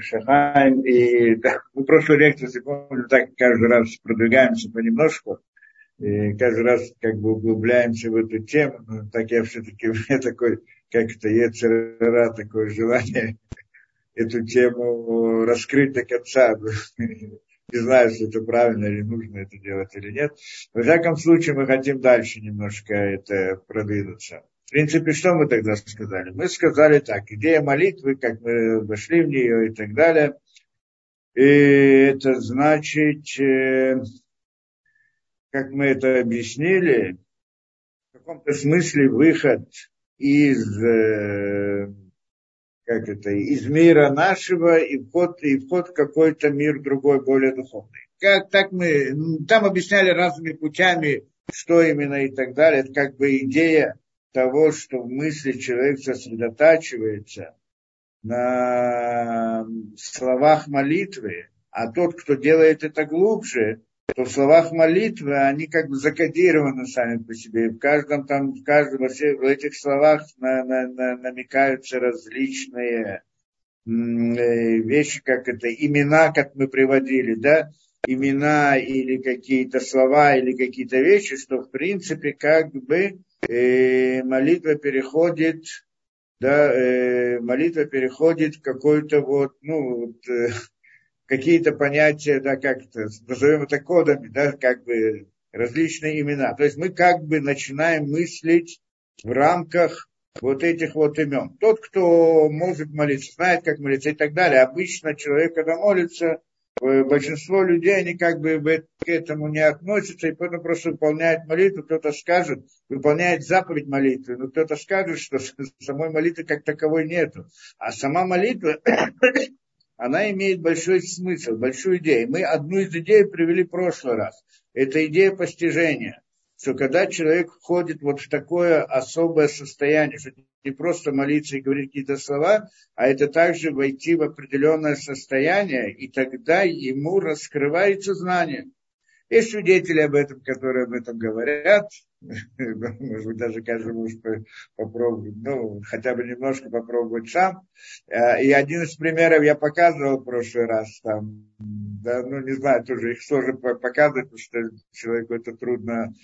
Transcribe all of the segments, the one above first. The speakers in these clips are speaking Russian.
Шахаем. И да, мы прошлую лекцию, если помню, так каждый раз продвигаемся понемножку. И каждый раз как бы углубляемся в эту тему. Но так я все-таки, у меня такой, как это, Ецерара, такое желание эту тему раскрыть до конца. Не знаю, если это правильно или нужно это делать или нет. Во всяком случае, мы хотим дальше немножко это продвинуться. Принципе, что мы тогда сказали? Мы сказали так, идея молитвы, как мы вошли в нее и так далее. И это значит, э, как мы это объяснили, в каком-то смысле выход из, э, как это, из мира нашего и вход, и вход в какой-то мир другой, более духовный. Как, так мы, там объясняли разными путями, что именно и так далее. Это как бы идея того, что в мысли человек сосредотачивается на словах молитвы, а тот, кто делает это глубже, то в словах молитвы они как бы закодированы сами по себе. В каждом там, в каждом, во всех, в этих словах на, на, на, намекаются различные э, вещи, как это, имена, как мы приводили, да, имена или какие-то слова или какие-то вещи, что в принципе как бы э, молитва переходит, да, э, молитва переходит в какой-то вот, ну, вот, э, какие-то понятия, да, как это, назовем это кодами, да, как бы различные имена. То есть мы как бы начинаем мыслить в рамках вот этих вот имен. Тот, кто может молиться, знает, как молиться и так далее. Обычно человек, когда молится, большинство людей, они как бы к этому не относятся, и поэтому просто выполняют молитву. Кто-то скажет, выполняет заповедь молитвы, но кто-то скажет, что самой молитвы как таковой нету. А сама молитва, она имеет большой смысл, большую идею. Мы одну из идей привели в прошлый раз. Это идея постижения что когда человек входит вот в такое особое состояние, что не просто молиться и говорить какие-то слова, а это также войти в определенное состояние, и тогда ему раскрывается знание. Есть свидетели об этом, которые об этом говорят. Может быть, даже каждый может попробовать, ну, хотя бы немножко попробовать сам. Э, и один из примеров я показывал в прошлый раз. Там, да, ну, не знаю, тоже их сложно показывать, потому что человеку это трудно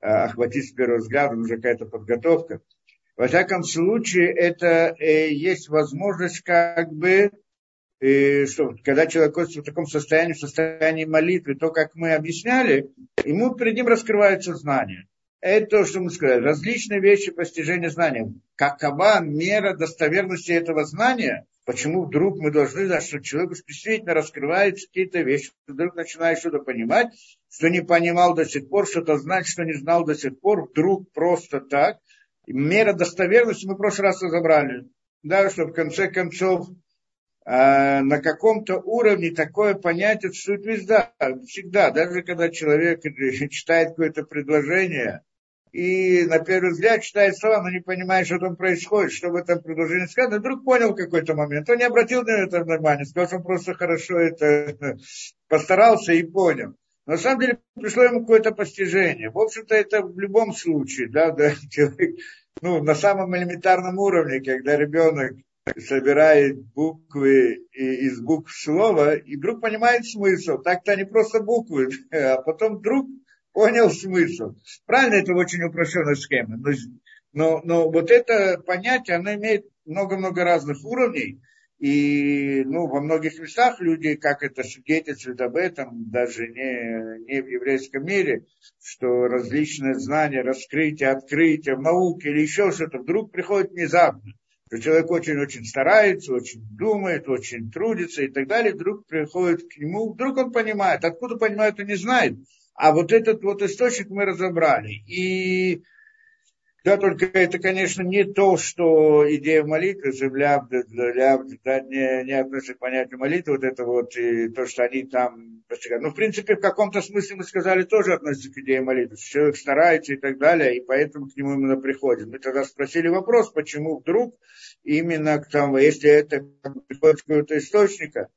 э, охватить с первого взгляда, нужна какая-то подготовка. Во всяком случае, это э, есть возможность как бы и что когда человек в таком состоянии, в состоянии молитвы, то, как мы объясняли, ему перед ним раскрываются знания. Это то, что мы сказали. Различные вещи постижения знания. Какова мера достоверности этого знания? Почему вдруг мы должны знать, что человеку действительно раскрываются какие-то вещи, вдруг начинает что-то понимать, что не понимал до сих пор, что-то знать, что не знал до сих пор, вдруг просто так. Мера достоверности мы в прошлый раз разобрали. Да, что в конце концов а, на каком-то уровне такое понятие существует везде, всегда. Даже когда человек читает какое-то предложение, и на первый взгляд читает слова, но не понимает, что там происходит, что в этом предложении сказано, вдруг понял какой-то момент. Он не обратил на это внимания, сказал, что он просто хорошо это постарался и понял. На самом деле пришло ему какое-то постижение. В общем-то, это в любом случае, да, да, человек, ну, на самом элементарном уровне, когда ребенок собирает буквы из букв слова, и вдруг понимает смысл. Так-то они просто буквы, а потом вдруг понял смысл. Правильно, это очень упрощенная схема. Но, но, но вот это понятие, оно имеет много-много разных уровней. И ну, во многих местах люди, как это свидетельствуют об этом, даже не, не в еврейском мире, что различные знания, раскрытия, открытия в науке или еще что-то вдруг приходит внезапно что человек очень-очень старается, очень думает, очень трудится и так далее, вдруг приходит к нему, вдруг он понимает, откуда понимает, он не знает, а вот этот вот источник мы разобрали. И да, только это, конечно, не то, что идея молитвы, лябда, лябда, да, не, не относится к понятию молитвы, вот это вот, и то, что они там постигают. Ну, в принципе, в каком-то смысле мы сказали, тоже относится к идее молитвы. Человек старается и так далее, и поэтому к нему именно приходит. Мы тогда спросили вопрос, почему вдруг именно к тому, если это приходит с какого-то источника,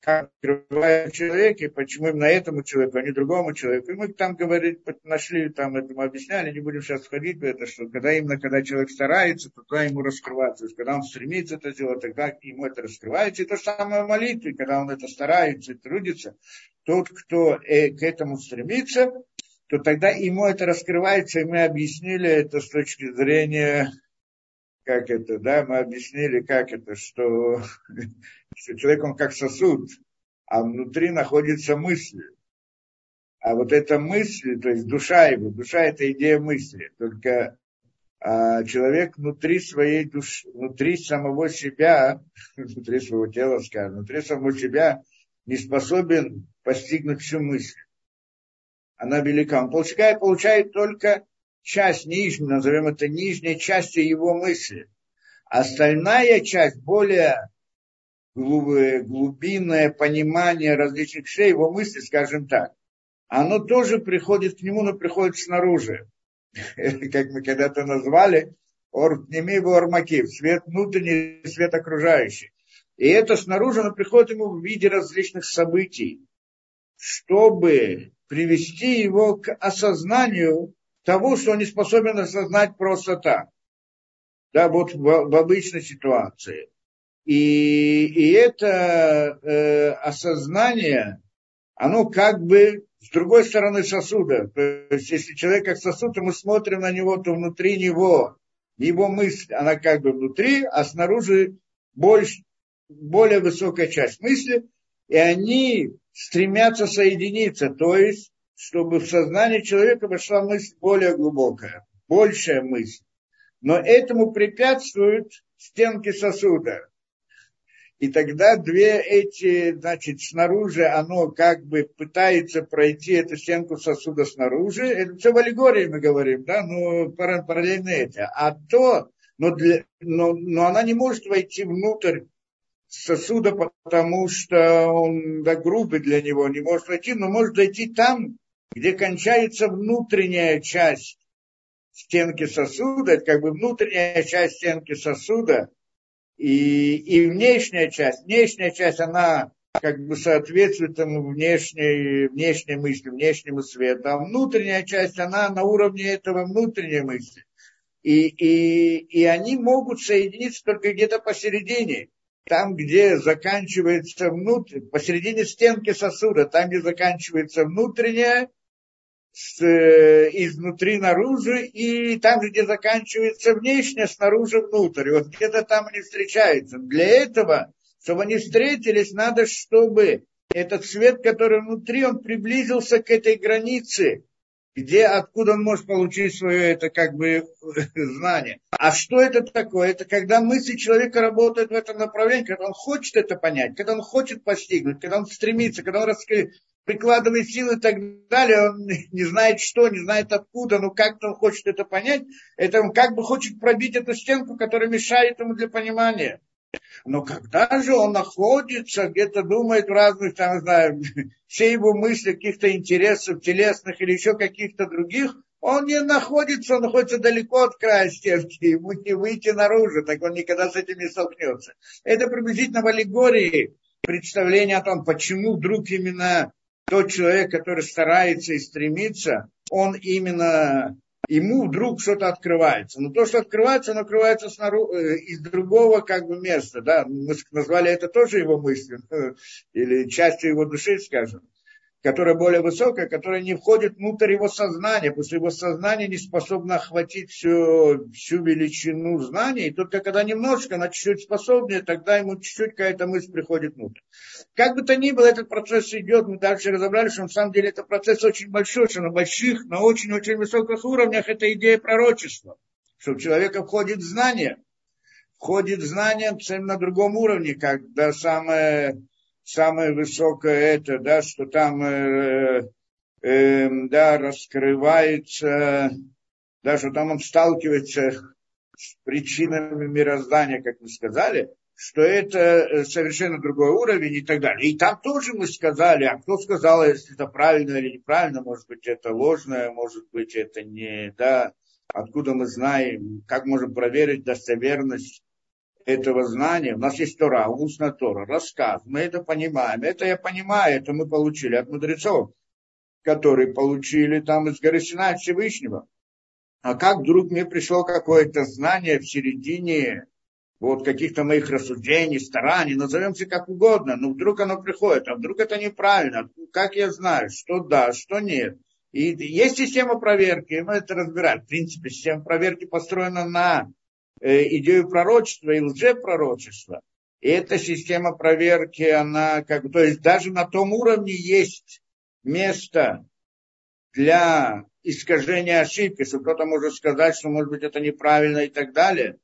как открывает человек, и почему именно этому человеку, а не другому человеку. И мы там говорили, нашли, там это мы объясняли, не будем сейчас входить в это, что когда именно, когда человек старается, то тогда ему раскрывается. То есть, когда он стремится это сделать, тогда ему это раскрывается. И то же самое в молитве, когда он это старается и трудится, тот, кто э, к этому стремится, то тогда ему это раскрывается, и мы объяснили это с точки зрения как это, да, мы объяснили, как это, что, что человек, он как сосуд, а внутри находится мысль. А вот эта мысль, то есть душа его, душа это идея мысли, только а человек внутри своей души, внутри самого себя, внутри своего тела, скажем, внутри самого себя не способен постигнуть всю мысль. Она велика. Он получает, получает только часть нижней, назовем это нижней частью его мысли. Остальная часть, более глубинное понимание различных вещей, его мысли, скажем так, оно тоже приходит к нему, но приходит снаружи. Как мы когда-то назвали, ор ними ормакив, свет внутренний, свет окружающий. И это снаружи, оно приходит ему в виде различных событий, чтобы привести его к осознанию того, что он не способен осознать просто так. Да, вот в, в обычной ситуации. И, и это э, осознание, оно как бы с другой стороны сосуда. То есть, если человек как сосуд, то мы смотрим на него, то внутри него, его мысль, она как бы внутри, а снаружи больше, более высокая часть мысли, и они стремятся соединиться, то есть чтобы в сознание человека вошла мысль более глубокая, большая мысль. Но этому препятствуют стенки сосуда. И тогда две эти, значит, снаружи, оно как бы пытается пройти эту стенку сосуда снаружи. Это все в аллегории мы говорим, да, но параллельно это. А то, но, для, но, но она не может войти внутрь сосуда, потому что он да, грубый для него, не может войти, но может зайти там, где кончается внутренняя часть стенки сосуда, это как бы внутренняя часть стенки сосуда, и, и внешняя часть, внешняя часть, она как бы соответствует тому внешней, внешней мысли, внешнему свету, а внутренняя часть, она на уровне этого внутренней мысли. И, и, и они могут соединиться только где-то посередине, там, где заканчивается внутрь, посередине стенки сосуда, там, где заканчивается внутренняя, с, э, изнутри наружу, и там, где заканчивается внешне, снаружи внутрь. Вот где-то там они встречаются. Для этого, чтобы они встретились, надо, чтобы этот свет, который внутри, он приблизился к этой границе, где, откуда он может получить свое это как бы знание. А что это такое? Это когда мысли человека работают в этом направлении, когда он хочет это понять, когда он хочет постигнуть, когда он стремится, когда он раскрывает прикладывает силы и так далее, он не знает что, не знает откуда, но как-то он хочет это понять, это он как бы хочет пробить эту стенку, которая мешает ему для понимания. Но когда же он находится, где-то думает в разных, там, знаю, все его мысли, каких-то интересов телесных или еще каких-то других, он не находится, он находится далеко от края стенки, ему не выйти наружу, так он никогда с этим не столкнется. Это приблизительно в аллегории представление о том, почему вдруг именно тот человек, который старается и стремится, он именно ему вдруг что-то открывается. Но то, что открывается, оно открывается снаружи, э, из другого как бы места. Да? Мы назвали это тоже его мыслью, или частью его души, скажем которая более высокая, которая не входит внутрь его сознания, потому что его сознание не способно охватить всю, всю величину знаний, и только когда немножко, она чуть-чуть способнее, тогда ему чуть-чуть какая-то мысль приходит внутрь. Как бы то ни было, этот процесс идет, мы дальше разобрали, что на самом деле это процесс очень большой, что на больших, на очень-очень высоких уровнях это идея пророчества, что у человека входит знание, входит знание на другом уровне, когда самое самое высокое это, да, что там, э, э, да, раскрывается, да, что там он сталкивается с причинами мироздания, как мы сказали, что это э, совершенно другой уровень и так далее. И там тоже мы сказали, а кто сказал, если это правильно или неправильно, может быть, это ложное, может быть, это не, да, откуда мы знаем, как можем проверить достоверность этого знания. У нас есть Тора, устная Тора, рассказ. Мы это понимаем. Это я понимаю, это мы получили от мудрецов, которые получили там из горы Синай Всевышнего. А как вдруг мне пришло какое-то знание в середине вот каких-то моих рассуждений, стараний, назовем все как угодно, но вдруг оно приходит, а вдруг это неправильно, как я знаю, что да, что нет. И есть система проверки, мы это разбираем. В принципе, система проверки построена на идею пророчества и лжепророчества. И эта система проверки, она как то есть даже на том уровне есть место для искажения ошибки, что кто-то может сказать, что может быть это неправильно и так далее.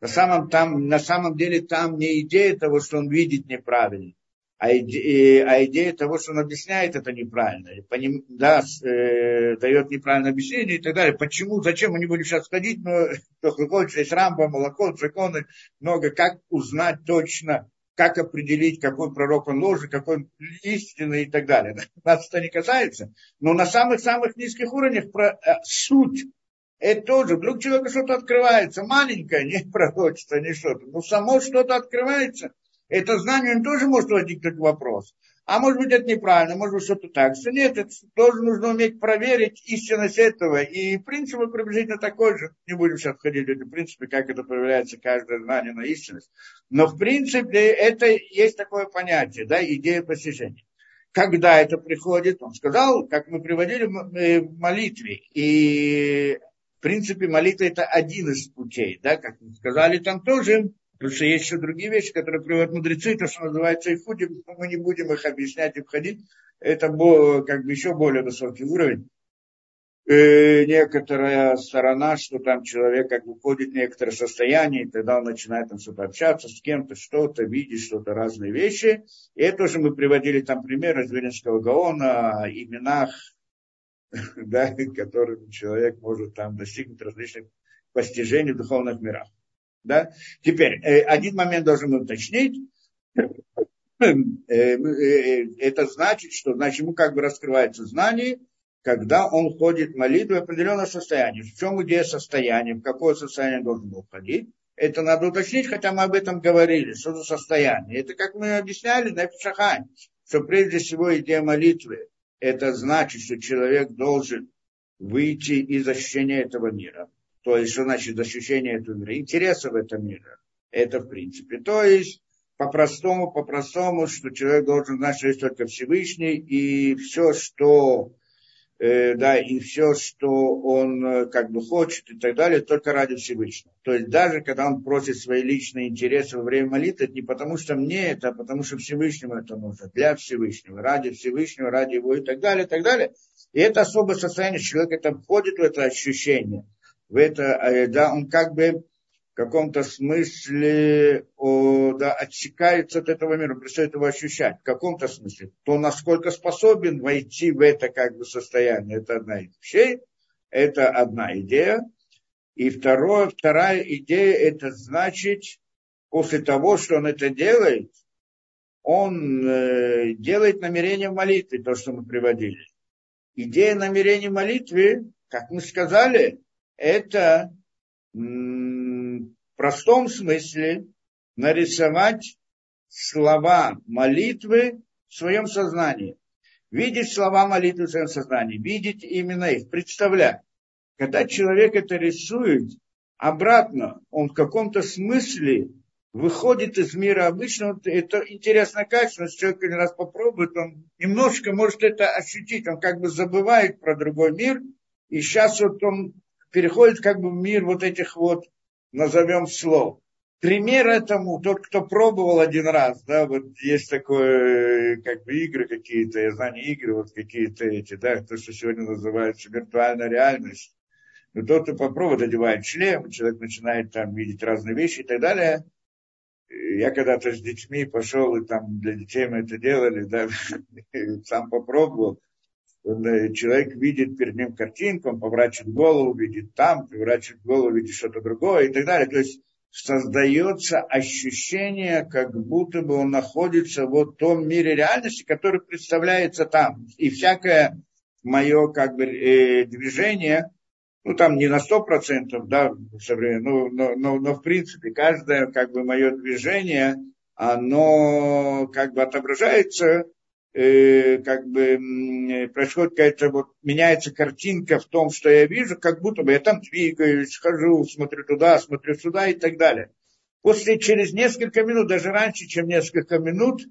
На самом, там, на самом деле там не идея того, что он видит неправильно, а идея, а идея того, что он объясняет это неправильно, и поним, да, э, дает неправильное объяснение и так далее. Почему, зачем, мы не будем сейчас ходить, но хочет, есть рамба, молоко, законы, много, как узнать точно, как определить, какой пророк он ложный, какой истинный и так далее. Нас это не касается. Но на самых-самых низких уровнях про, э, суть это тоже, вдруг человеку что-то открывается, маленькое, не пророчество, не что-то, но само что-то открывается, это знание он тоже может возникнуть вопрос. А может быть это неправильно, может быть что-то так. Что нет, это тоже нужно уметь проверить истинность этого. И принцип приблизительно такой же. Не будем сейчас входить в эти принципы, как это проявляется каждое знание на истинность. Но в принципе это есть такое понятие, да, идея постижения. Когда это приходит, он сказал, как мы приводили в молитве, и в принципе, молитва это один из путей, да, как мы сказали, там тоже, потому что есть еще другие вещи, которые приводят мудрецы, то, что называется ифудим, мы не будем их объяснять и входить, это как бы еще более высокий уровень. И некоторая сторона, что там человек как бы входит в некоторое состояние, и тогда он начинает там что-то общаться с кем-то, что-то, видеть что-то, разные вещи. И это тоже мы приводили там примеры из Виленского Гаона, о именах да, которым человек может там достигнуть различных постижений в духовных мирах. Да? Теперь, э, один момент должен уточнить. Э, э, это значит, что значит, ему как бы раскрывается знание, когда он входит в молитву в определенное состояние. В чем идея состояния, в какое состояние должен был входить. Это надо уточнить, хотя мы об этом говорили, что за состояние. Это, как мы объясняли на Шахань, что прежде всего идея молитвы это значит, что человек должен выйти из ощущения этого мира. То есть, что значит ощущение этого мира? Интереса в этом мире. Это в принципе. То есть, по-простому, по-простому, что человек должен знать, что есть только Всевышний, и все, что э, да, и все, что он э, как бы хочет и так далее, только ради Всевышнего. То есть даже когда он просит свои личные интересы во время молитвы, это не потому что мне это, а потому что Всевышнему это нужно, для Всевышнего, ради Всевышнего, ради его и так далее, и так далее. И это особое состояние человека, это входит в это ощущение, в это, э, да, он как бы каком-то смысле о, да, отсекается от этого мира, перестает его ощущать, в каком-то смысле, то насколько способен войти в это как бы состояние, это одна из вещей, это одна идея. И второе, вторая идея, это значит, после того, что он это делает, он э, делает намерение в молитве, то, что мы приводили. Идея намерения молитвы, как мы сказали, это простом смысле нарисовать слова молитвы в своем сознании. Видеть слова молитвы в своем сознании, видеть именно их, представлять. Когда человек это рисует, обратно он в каком-то смысле выходит из мира обычного. Это интересное качество, если человек один раз попробует, он немножко может это ощутить, он как бы забывает про другой мир, и сейчас вот он переходит как бы в мир вот этих вот назовем слов. Пример этому, тот, кто пробовал один раз, да, вот есть такое, как бы игры какие-то, я знаю, не игры, вот какие-то эти, да, то, что сегодня называется виртуальная реальность. Но тот, кто попробует, одевает шлем, человек начинает там видеть разные вещи и так далее. Я когда-то с детьми пошел, и там для детей мы это делали, да, сам попробовал. Э, человек видит перед ним картинку, он поворачивает голову, видит там, поворачивает голову, видит что-то другое и так далее. То есть создается ощущение, как будто бы он находится вот в том мире реальности, который представляется там. И всякое мое как бы э, движение, ну, там не на сто процентов, да, но, но, но, но в принципе каждое, как бы, мое движение, оно как бы отображается, э, как бы происходит какая-то вот, меняется картинка в том, что я вижу, как будто бы я там двигаюсь, хожу, смотрю туда, смотрю сюда и так далее. После, через несколько минут, даже раньше, чем несколько минут,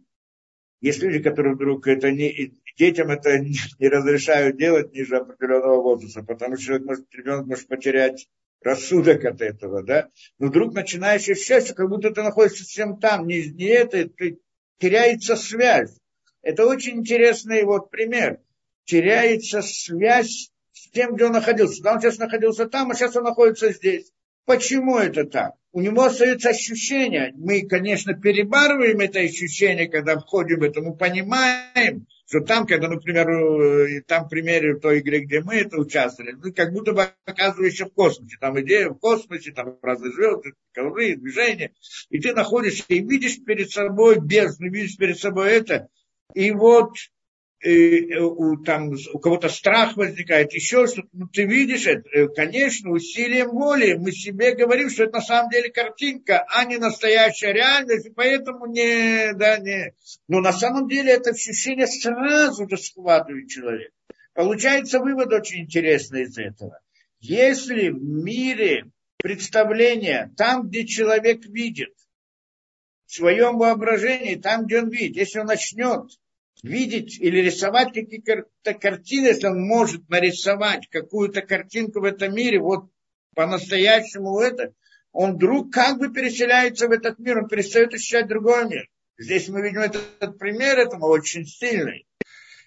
есть люди, которые вдруг это не, детям это не, разрешают делать ниже определенного возраста, потому что может, ребенок может потерять рассудок от этого, да. Но вдруг начинаешь ощущать, что как будто ты находишься совсем там, не, не это, ты, теряется связь. Это очень интересный вот пример. Теряется связь с тем, где он находился. Да, он сейчас находился там, а сейчас он находится здесь. Почему это так? У него остается ощущение. Мы, конечно, перебарываем это ощущение, когда входим в это. Мы понимаем, что там, когда, например, э, там в примере той игры, где мы это участвовали, ну, как будто бы оказываешься в космосе. Там идея в космосе, там разные звезды, ковры, движения. И ты находишься и видишь перед собой бездну, видишь перед собой это. И вот Э, у, там, у кого-то страх возникает, еще что-то, ну, ты видишь это, э, конечно, усилием воли мы себе говорим, что это на самом деле картинка, а не настоящая реальность, и поэтому не, да, не. Но на самом деле это ощущение сразу же схватывает человека. Получается вывод очень интересный из этого. Если в мире представление, там, где человек видит, в своем воображении, там, где он видит, если он начнет видеть или рисовать какие-то картины, если он может нарисовать какую-то картинку в этом мире, вот по-настоящему это, он вдруг как бы переселяется в этот мир, он перестает ощущать другой мир. Здесь мы видим этот, этот пример этому очень сильный.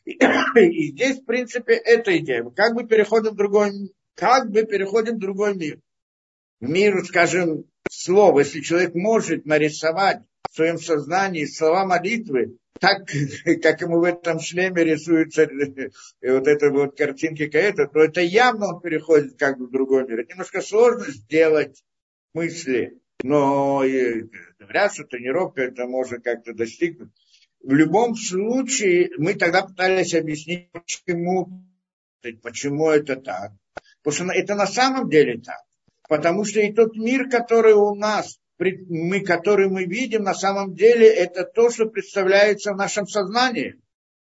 И, здесь, в принципе, эта идея. Мы как бы переходим в другой, как бы переходим в другой мир. В мир, скажем, слов. Если человек может нарисовать в своем сознании слова молитвы, так, как ему в этом шлеме рисуется вот эта вот картинки какая-то, то это явно он переходит как бы в другой мир. Это немножко сложно сделать мысли, но говорят, что тренировка это можно как-то достигнуть. В любом случае, мы тогда пытались объяснить, почему, почему это так. Потому что это на самом деле так. Потому что и тот мир, который у нас мы, который мы видим, на самом деле это то, что представляется в нашем сознании,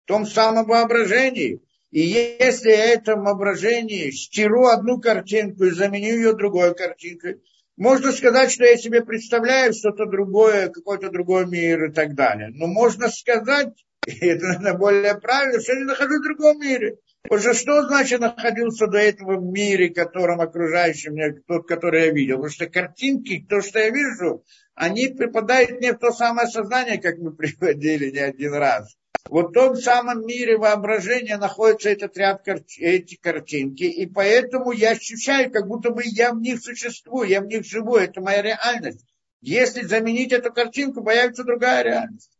в том самом воображении. И если я этом воображении стиру одну картинку и заменю ее другой картинкой, можно сказать, что я себе представляю что-то другое, какой-то другой мир и так далее. Но можно сказать, и это, наверное, более правильно, что я нахожусь в другом мире. Потому что значит находился до этого в мире, которым окружающий меня, тот, который я видел? Потому что картинки, то, что я вижу, они припадают мне в то самое сознание, как мы приводили не один раз. Вот в том самом мире воображения находится этот ряд эти картинки, и поэтому я ощущаю, как будто бы я в них существую, я в них живу, это моя реальность. Если заменить эту картинку, появится другая реальность.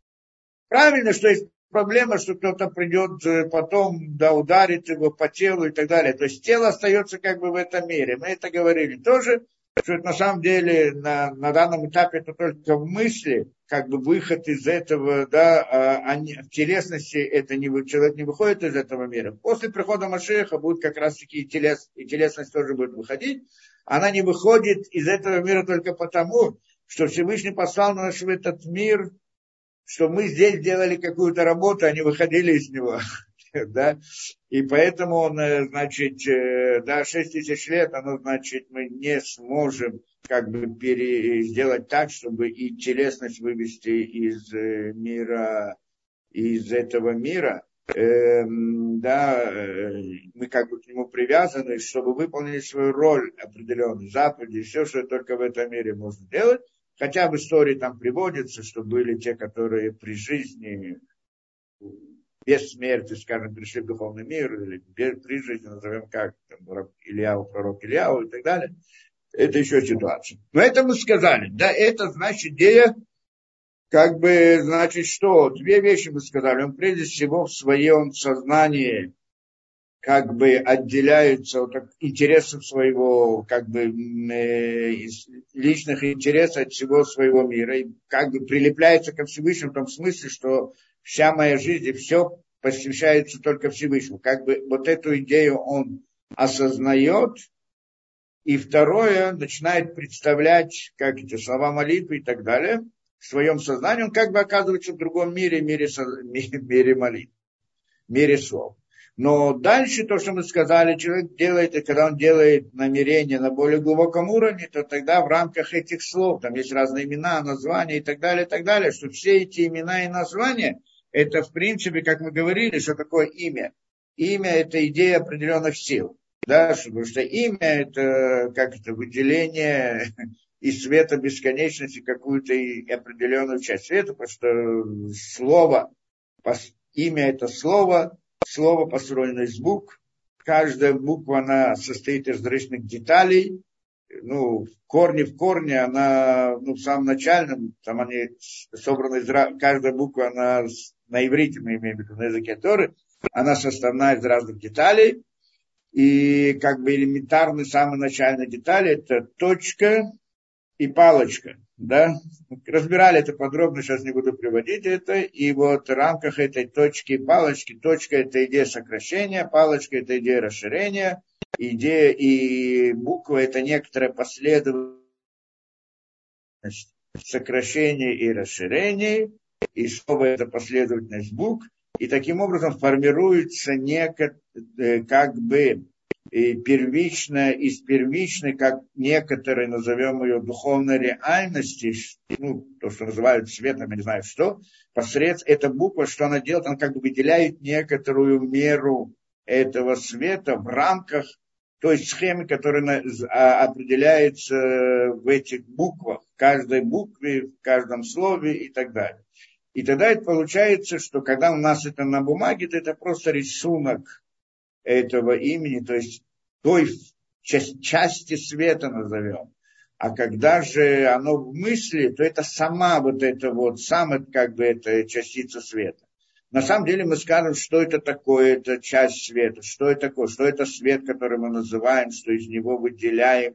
Правильно, что есть проблема, что кто-то придет э, потом, да, ударит его по телу и так далее. То есть тело остается как бы в этом мире. Мы это говорили тоже, что это на самом деле на, на данном этапе это только в мысли, как бы выход из этого, да, а, а не, в телесности это не, человек не выходит из этого мира. После прихода Машеха будет как раз таки и, телес, и телесность тоже будет выходить. Она не выходит из этого мира только потому, что Всевышний послал нас в этот мир что мы здесь делали какую-то работу, а не выходили из него. да? И поэтому он, э, значит, э, да, 6 тысяч лет, оно, значит, мы не сможем как бы пере, сделать так, чтобы и телесность вывести из э, мира, из этого мира. Эм, да, мы как бы к нему привязаны, чтобы выполнить свою роль определенную, заповеди, все, что только в этом мире можно делать. Хотя в истории там приводится, что были те, которые при жизни, без смерти, скажем, пришли в духовный мир, или при жизни, назовем как, там, Ильяу, пророк Ильяу и так далее. Это еще ситуация. Но это мы сказали. Да, это значит идея, как бы, значит, что? Две вещи мы сказали. Он прежде всего в своем сознании как бы отделяются от интересов своего, как бы э, личных интересов от всего своего мира, и как бы прилепляется ко Всевышнему в том смысле, что вся моя жизнь и все посвящается только Всевышнему. Как бы вот эту идею он осознает, И второе, начинает представлять, как эти слова молитвы и так далее, в своем сознании, он как бы оказывается в другом мире, мире, мире молитвы, мире слов. Но дальше то, что мы сказали, человек делает, и когда он делает намерение на более глубоком уровне, то тогда в рамках этих слов, там есть разные имена, названия и так далее, и так далее, что все эти имена и названия, это в принципе, как мы говорили, что такое имя. Имя – это идея определенных сил. Да, потому что имя – это как это выделение из света бесконечности какую-то определенную часть света, потому что слово, имя – это слово, слово построено из букв. Каждая буква, она состоит из различных деталей. Ну, в корне в корне, она, ну, в самом начальном, там они собраны из, каждая буква, она на иврите, мы имеем в виду, на языке Торы, она составна из разных деталей. И как бы элементарные, самые начальные детали, это точка и палочка да, разбирали это подробно, сейчас не буду приводить это, и вот в рамках этой точки палочки, точка это идея сокращения, палочка это идея расширения, идея и буква это некоторая последовательность сокращения и расширения, и слово это последовательность букв, и таким образом формируется некое, э, как бы и первичное из первичной, как некоторые назовем ее духовной реальности, ну, то, что называют светом, я не знаю что, посредством, эта буква, что она делает, она как бы выделяет некоторую меру этого света в рамках той схемы, которая а, определяется в этих буквах, в каждой букве, в каждом слове и так далее. И тогда это получается, что когда у нас это на бумаге, то это просто рисунок этого имени, то есть той части света назовем. А когда же оно в мысли, то это сама вот эта вот, сама как бы эта частица света. На самом деле мы скажем, что это такое, это часть света, что это такое, что это свет, который мы называем, что из него выделяем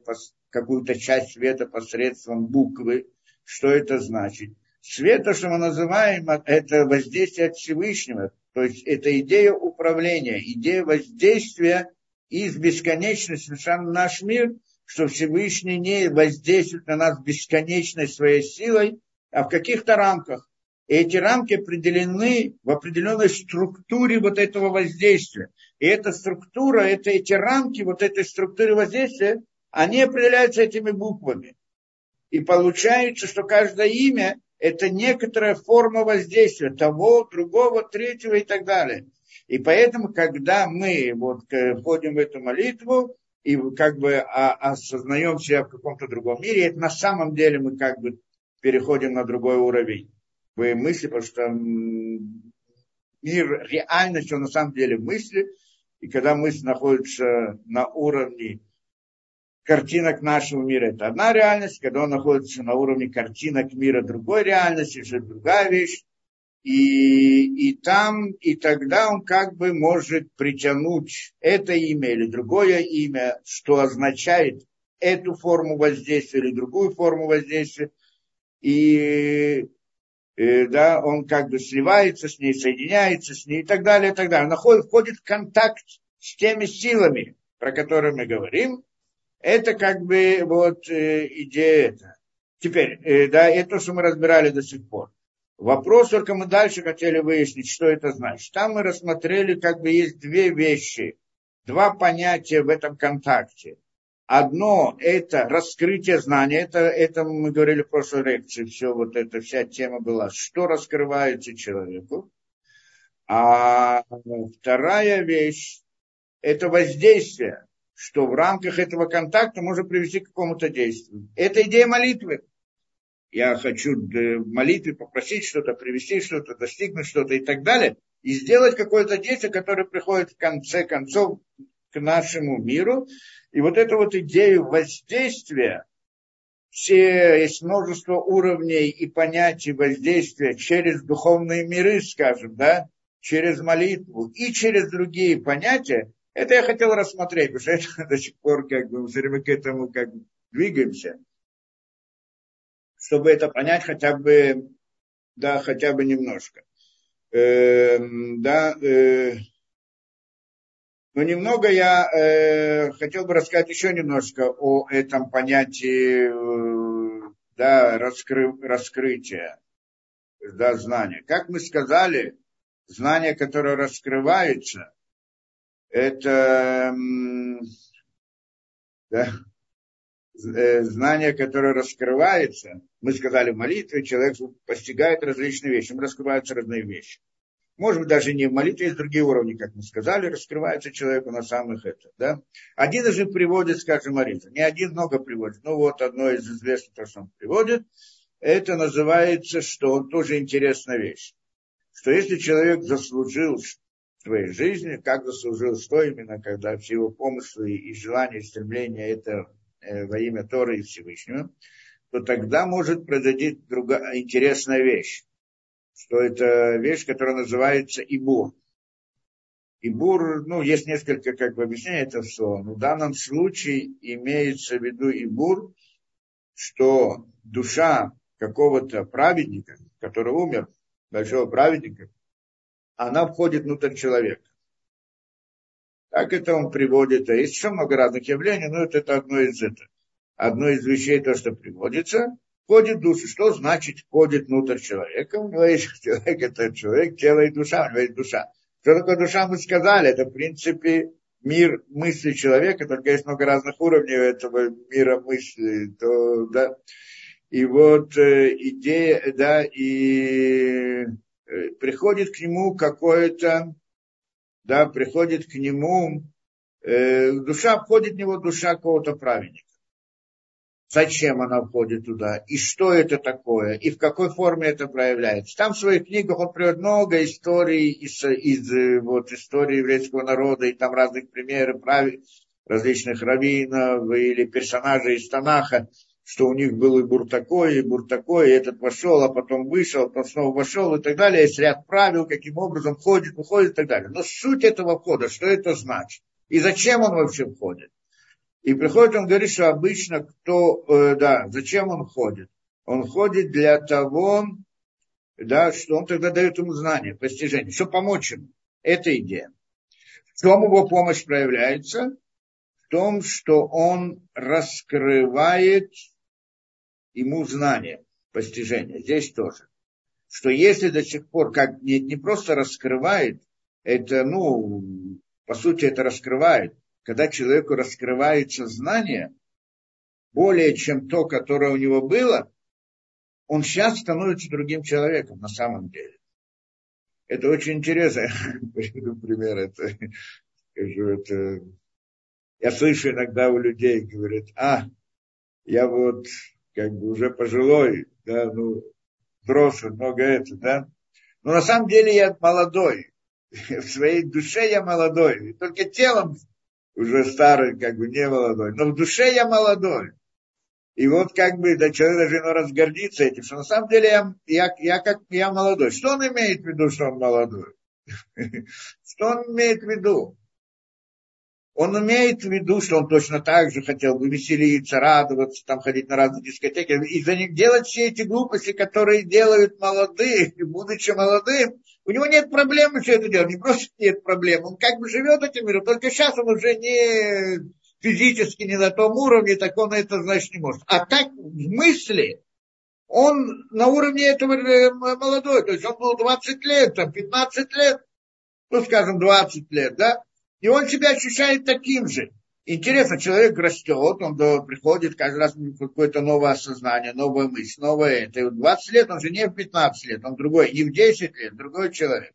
какую-то часть света посредством буквы, что это значит. Свет, то, что мы называем, это воздействие от Всевышнего, то есть это идея управления, идея воздействия из бесконечности на наш мир, что Всевышний не воздействует на нас бесконечной своей силой, а в каких-то рамках. И эти рамки определены в определенной структуре вот этого воздействия. И эта структура, это эти рамки вот этой структуры воздействия, они определяются этими буквами. И получается, что каждое имя это некоторая форма воздействия того, другого, третьего и так далее. И поэтому, когда мы вот входим в эту молитву и как бы осознаем себя в каком-то другом мире, это на самом деле мы как бы переходим на другой уровень в мысли, потому что мир реальности, он на самом деле мысли, и когда мысль находится на уровне картинок нашего мира это одна реальность, когда он находится на уровне картинок мира другой реальности, это другая вещь. И, и там, и тогда он как бы может притянуть это имя или другое имя, что означает эту форму воздействия или другую форму воздействия. И э, да, он как бы сливается с ней, соединяется с ней и так далее, и так далее. Он находит, входит в контакт с теми силами, про которые мы говорим, это как бы вот э, идея это. Теперь, э, да, это то, что мы разбирали до сих пор. Вопрос только мы дальше хотели выяснить, что это значит. Там мы рассмотрели, как бы есть две вещи, два понятия в этом контакте. Одно – это раскрытие знания, это, это мы говорили в прошлой лекции, все вот эта вся тема была, что раскрывается человеку. А вторая вещь – это воздействие, что в рамках этого контакта можно привести к какому-то действию. Это идея молитвы. Я хочу в молитве попросить что-то, привести что-то, достигнуть что-то и так далее. И сделать какое-то действие, которое приходит в конце концов к нашему миру. И вот эту вот идею воздействия, все, есть множество уровней и понятий воздействия через духовные миры, скажем, да, через молитву и через другие понятия, это я хотел рассмотреть, потому что это до сих пор как бы все время к этому как бы двигаемся. Чтобы это понять хотя бы, да, хотя бы немножко. Э, да, э, Но немного я э, хотел бы рассказать еще немножко о этом понятии э, да, раскры, раскрытия да, знания. Как мы сказали, знание, которое раскрывается, это да, э, знание, которое раскрывается, мы сказали в молитве, человек постигает различные вещи, ему раскрываются разные вещи. Может быть, даже не в молитве, есть другие уровни, как мы сказали, раскрывается человеку на самых это. Да? Один них приводит, скажем, молитву. Не один много приводит. Ну вот одно из известных, то, что он приводит, это называется, что он тоже интересная вещь. Что если человек заслужил своей жизни, как заслужил, что именно, когда все его помыслы и желания, и стремления это э, во имя Торы и Всевышнего, то тогда может произойти другая интересная вещь что это вещь, которая называется Ибур. Ибур, ну, есть несколько как бы объяснений это все, но в данном случае имеется в виду Ибур, что душа какого-то праведника, который умер, большого праведника, она входит внутрь человека. Так это он приводит. А есть еще много разных явлений, но это, это одно из этого. Одно из вещей, то, что приводится входит в душу. Что значит входит внутрь человека? У него есть человек, это человек, тело и душа, у него есть душа. Что такое душа, мы сказали, это в принципе мир мысли человека, только есть много разных уровней этого мира мысли. То, да. И вот э, идея, да, и приходит к нему какое-то, да, приходит к нему, э, душа, входит в него душа какого-то праведника. Зачем она входит туда, и что это такое, и в какой форме это проявляется. Там в своих книгах он приводит много историй из, из вот, истории еврейского народа, и там разных примеров прави, различных раввинов или персонажей из Танаха, что у них был и бур такой, и бур такой, и этот вошел, а потом вышел, а потом снова вошел и так далее. Есть ряд правил, каким образом входит, выходит и так далее. Но суть этого входа, что это значит? И зачем он вообще входит? И приходит, он говорит, что обычно кто, э, да, зачем он ходит? Он ходит для того, да, что он тогда дает ему знания, постижение, что помочь ему. Это идея. В чем его помощь проявляется? В том, что он раскрывает ему знания, постижение. Здесь тоже. Что если до сих пор, как не, не просто раскрывает, это, ну, по сути, это раскрывает, когда человеку раскрывается знание, более чем то, которое у него было, он сейчас становится другим человеком на самом деле. Это очень интересно. Приведу пример. Это, скажу, это, я слышу иногда у людей, говорят, а, я вот как бы уже пожилой, да, ну, взрослый, много это, да. Но на самом деле я молодой. В своей душе я молодой. И только телом уже старый, как бы не молодой, но в душе я молодой. И вот как бы да, человек даже ну, разгордится этим, что на самом деле я, я, я как я молодой. Что он имеет в виду, что он молодой? Что он имеет в виду? Он имеет в виду, что он точно так же хотел бы веселиться, радоваться, там ходить на разные дискотеки, и за них делать все эти глупости, которые делают молодые, будучи молодым, у него нет проблемы все это делать, не просто нет проблем, он как бы живет этим миром, только сейчас он уже не физически не на том уровне, так он это значит не может. А так в мысли он на уровне этого э, молодой, то есть он был 20 лет, там 15 лет, ну скажем 20 лет, да, и он себя ощущает таким же. Интересно, человек растет, он приходит каждый раз какое-то новое осознание, новая мысль, новое это. И в 20 лет он же не в 15 лет, он другой, не в 10 лет, другой человек.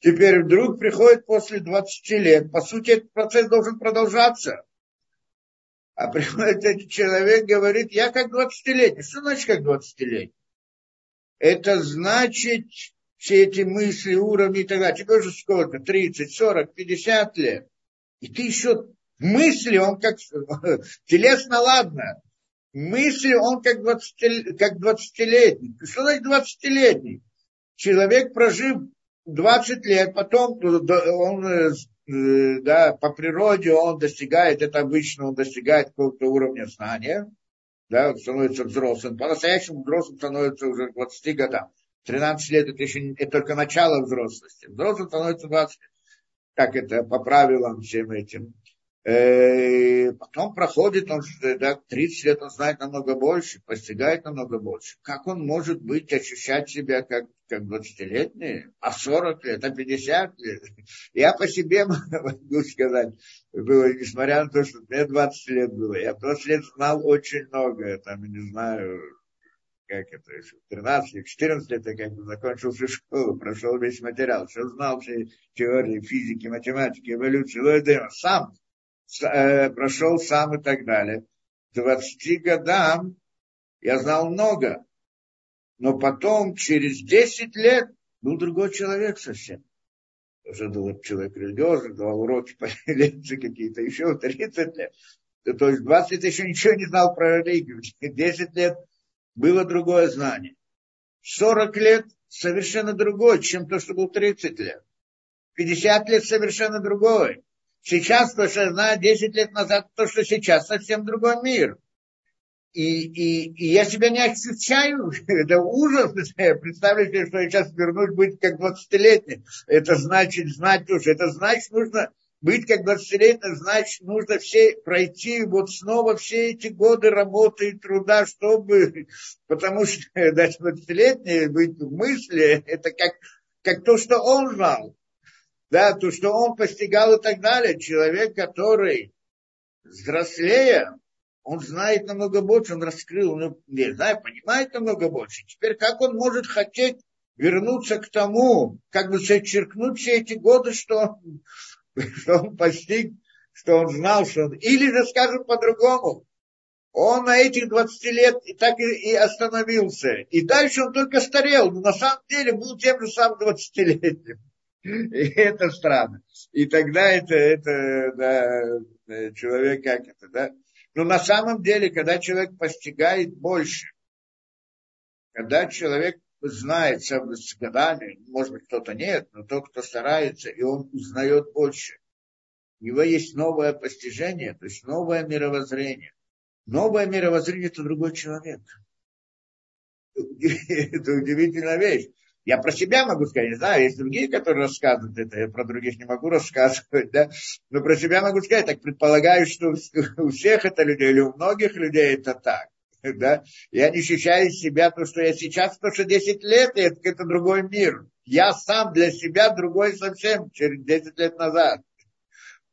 Теперь вдруг приходит после 20 лет. По сути, этот процесс должен продолжаться. А приходит этот человек, говорит, я как 20-летний. Что значит как 20-летний? Это значит, все эти мысли, уровни и так далее. Тебе уже сколько? 30, 40, 50 лет. И ты еще мысли, он как телесно ладно. Мысли, он как 20, как 20-летний. Что значит 20-летний? Человек, прожив 20 лет, потом он, э, да, по природе он достигает, это обычно он достигает какого-то уровня знания, да, становится взрослым. По-настоящему взрослым становится уже к 20 годам. 13 лет это еще это только начало взрослости. Взрослым становится 20 лет. как это, по правилам всем этим. Э, потом проходит, он да, 30 лет он знает намного больше, постигает намного больше. Как он может быть, ощущать себя как, как 20-летний, а 40 лет, а 50 лет? Я по себе могу сказать, было, несмотря на то, что мне 20 лет было, я 20 лет знал очень много, там, не знаю, как это, 13 14 лет я как бы закончил школу, прошел весь материал, все знал все теории физики, математики, эволюции, сам Э, прошел сам и так далее. К 20 годам я знал много, но потом, через 10 лет, был другой человек совсем. Уже был человек религиозный, давал уроки по лекции какие-то, еще 30 лет. То есть 20 лет еще ничего не знал про религию. 10 лет было другое знание. 40 лет совершенно другое, чем то, что был 30 лет. 50 лет совершенно другое. Сейчас то, что я знаю 10 лет назад, то, что сейчас, совсем другой мир. И, и, и я себя не ощущаю, это ужас. Представьте себе, что я сейчас вернусь быть как 20-летний. Это значит знать уже, это значит нужно быть как 20-летний, значит нужно все пройти вот снова все эти годы работы и труда, чтобы, потому что дать 20-летний быть в мысли, это как, как то, что он знал да, то, что он постигал и так далее. Человек, который взрослее, он знает намного больше, он раскрыл, он, не знаю, понимает намного больше. Теперь как он может хотеть вернуться к тому, как бы зачеркнуть все эти годы, что, что он постиг, что он знал, что он... Или же скажем по-другому, он на этих 20 лет и так и, остановился. И дальше он только старел, но на самом деле был тем же самым 20-летним. И это странно. И тогда это, это да, человек как это, да? Но на самом деле, когда человек постигает больше, когда человек знает с годами, может быть, кто-то нет, но тот, кто старается, и он узнает больше. У него есть новое постижение, то есть новое мировоззрение. Новое мировоззрение – это другой человек. Это удивительная вещь. Я про себя могу сказать, не знаю, есть другие, которые рассказывают это, я про других не могу рассказывать, да, но про себя могу сказать, так предполагаю, что у всех это людей, или у многих людей это так, да. Я не ощущаю себя, то, что я сейчас, то, что 10 лет, это, это другой мир. Я сам для себя другой совсем, через 10 лет назад.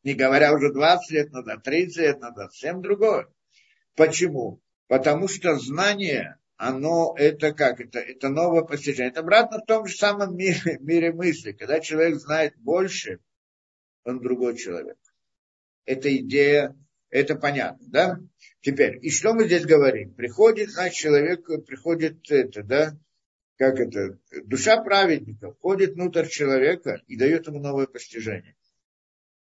Не говоря уже 20 лет назад, 30 лет назад, совсем другой. Почему? Потому что знание, оно это как? Это, это новое постижение. Это обратно в том же самом мире, мире мысли. Когда человек знает больше, он другой человек. Это идея, это понятно, да? Теперь, и что мы здесь говорим? Приходит, значит, человек, приходит это, да, как это, душа праведника входит внутрь человека и дает ему новое постижение.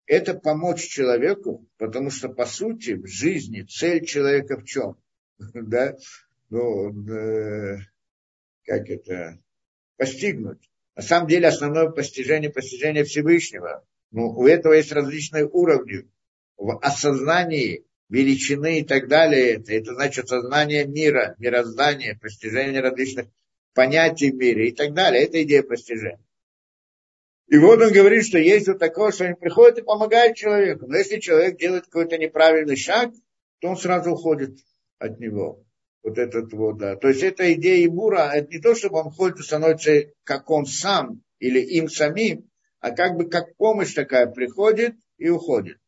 Это помочь человеку, потому что, по сути, в жизни цель человека в чем? Да? ну, э, как это, постигнуть. На самом деле основное постижение, постижение Всевышнего. Ну, у этого есть различные уровни. В осознании величины и так далее. Это, это значит осознание мира, мироздания, постижение различных понятий в мире и так далее. Это идея постижения. И вот он говорит, что есть вот такое, что он приходит и помогает человеку. Но если человек делает какой-то неправильный шаг, то он сразу уходит от него вот этот вот, да. То есть эта идея Ибура, это не то, чтобы он ходит и становится как он сам или им самим, а как бы как помощь такая приходит и уходит.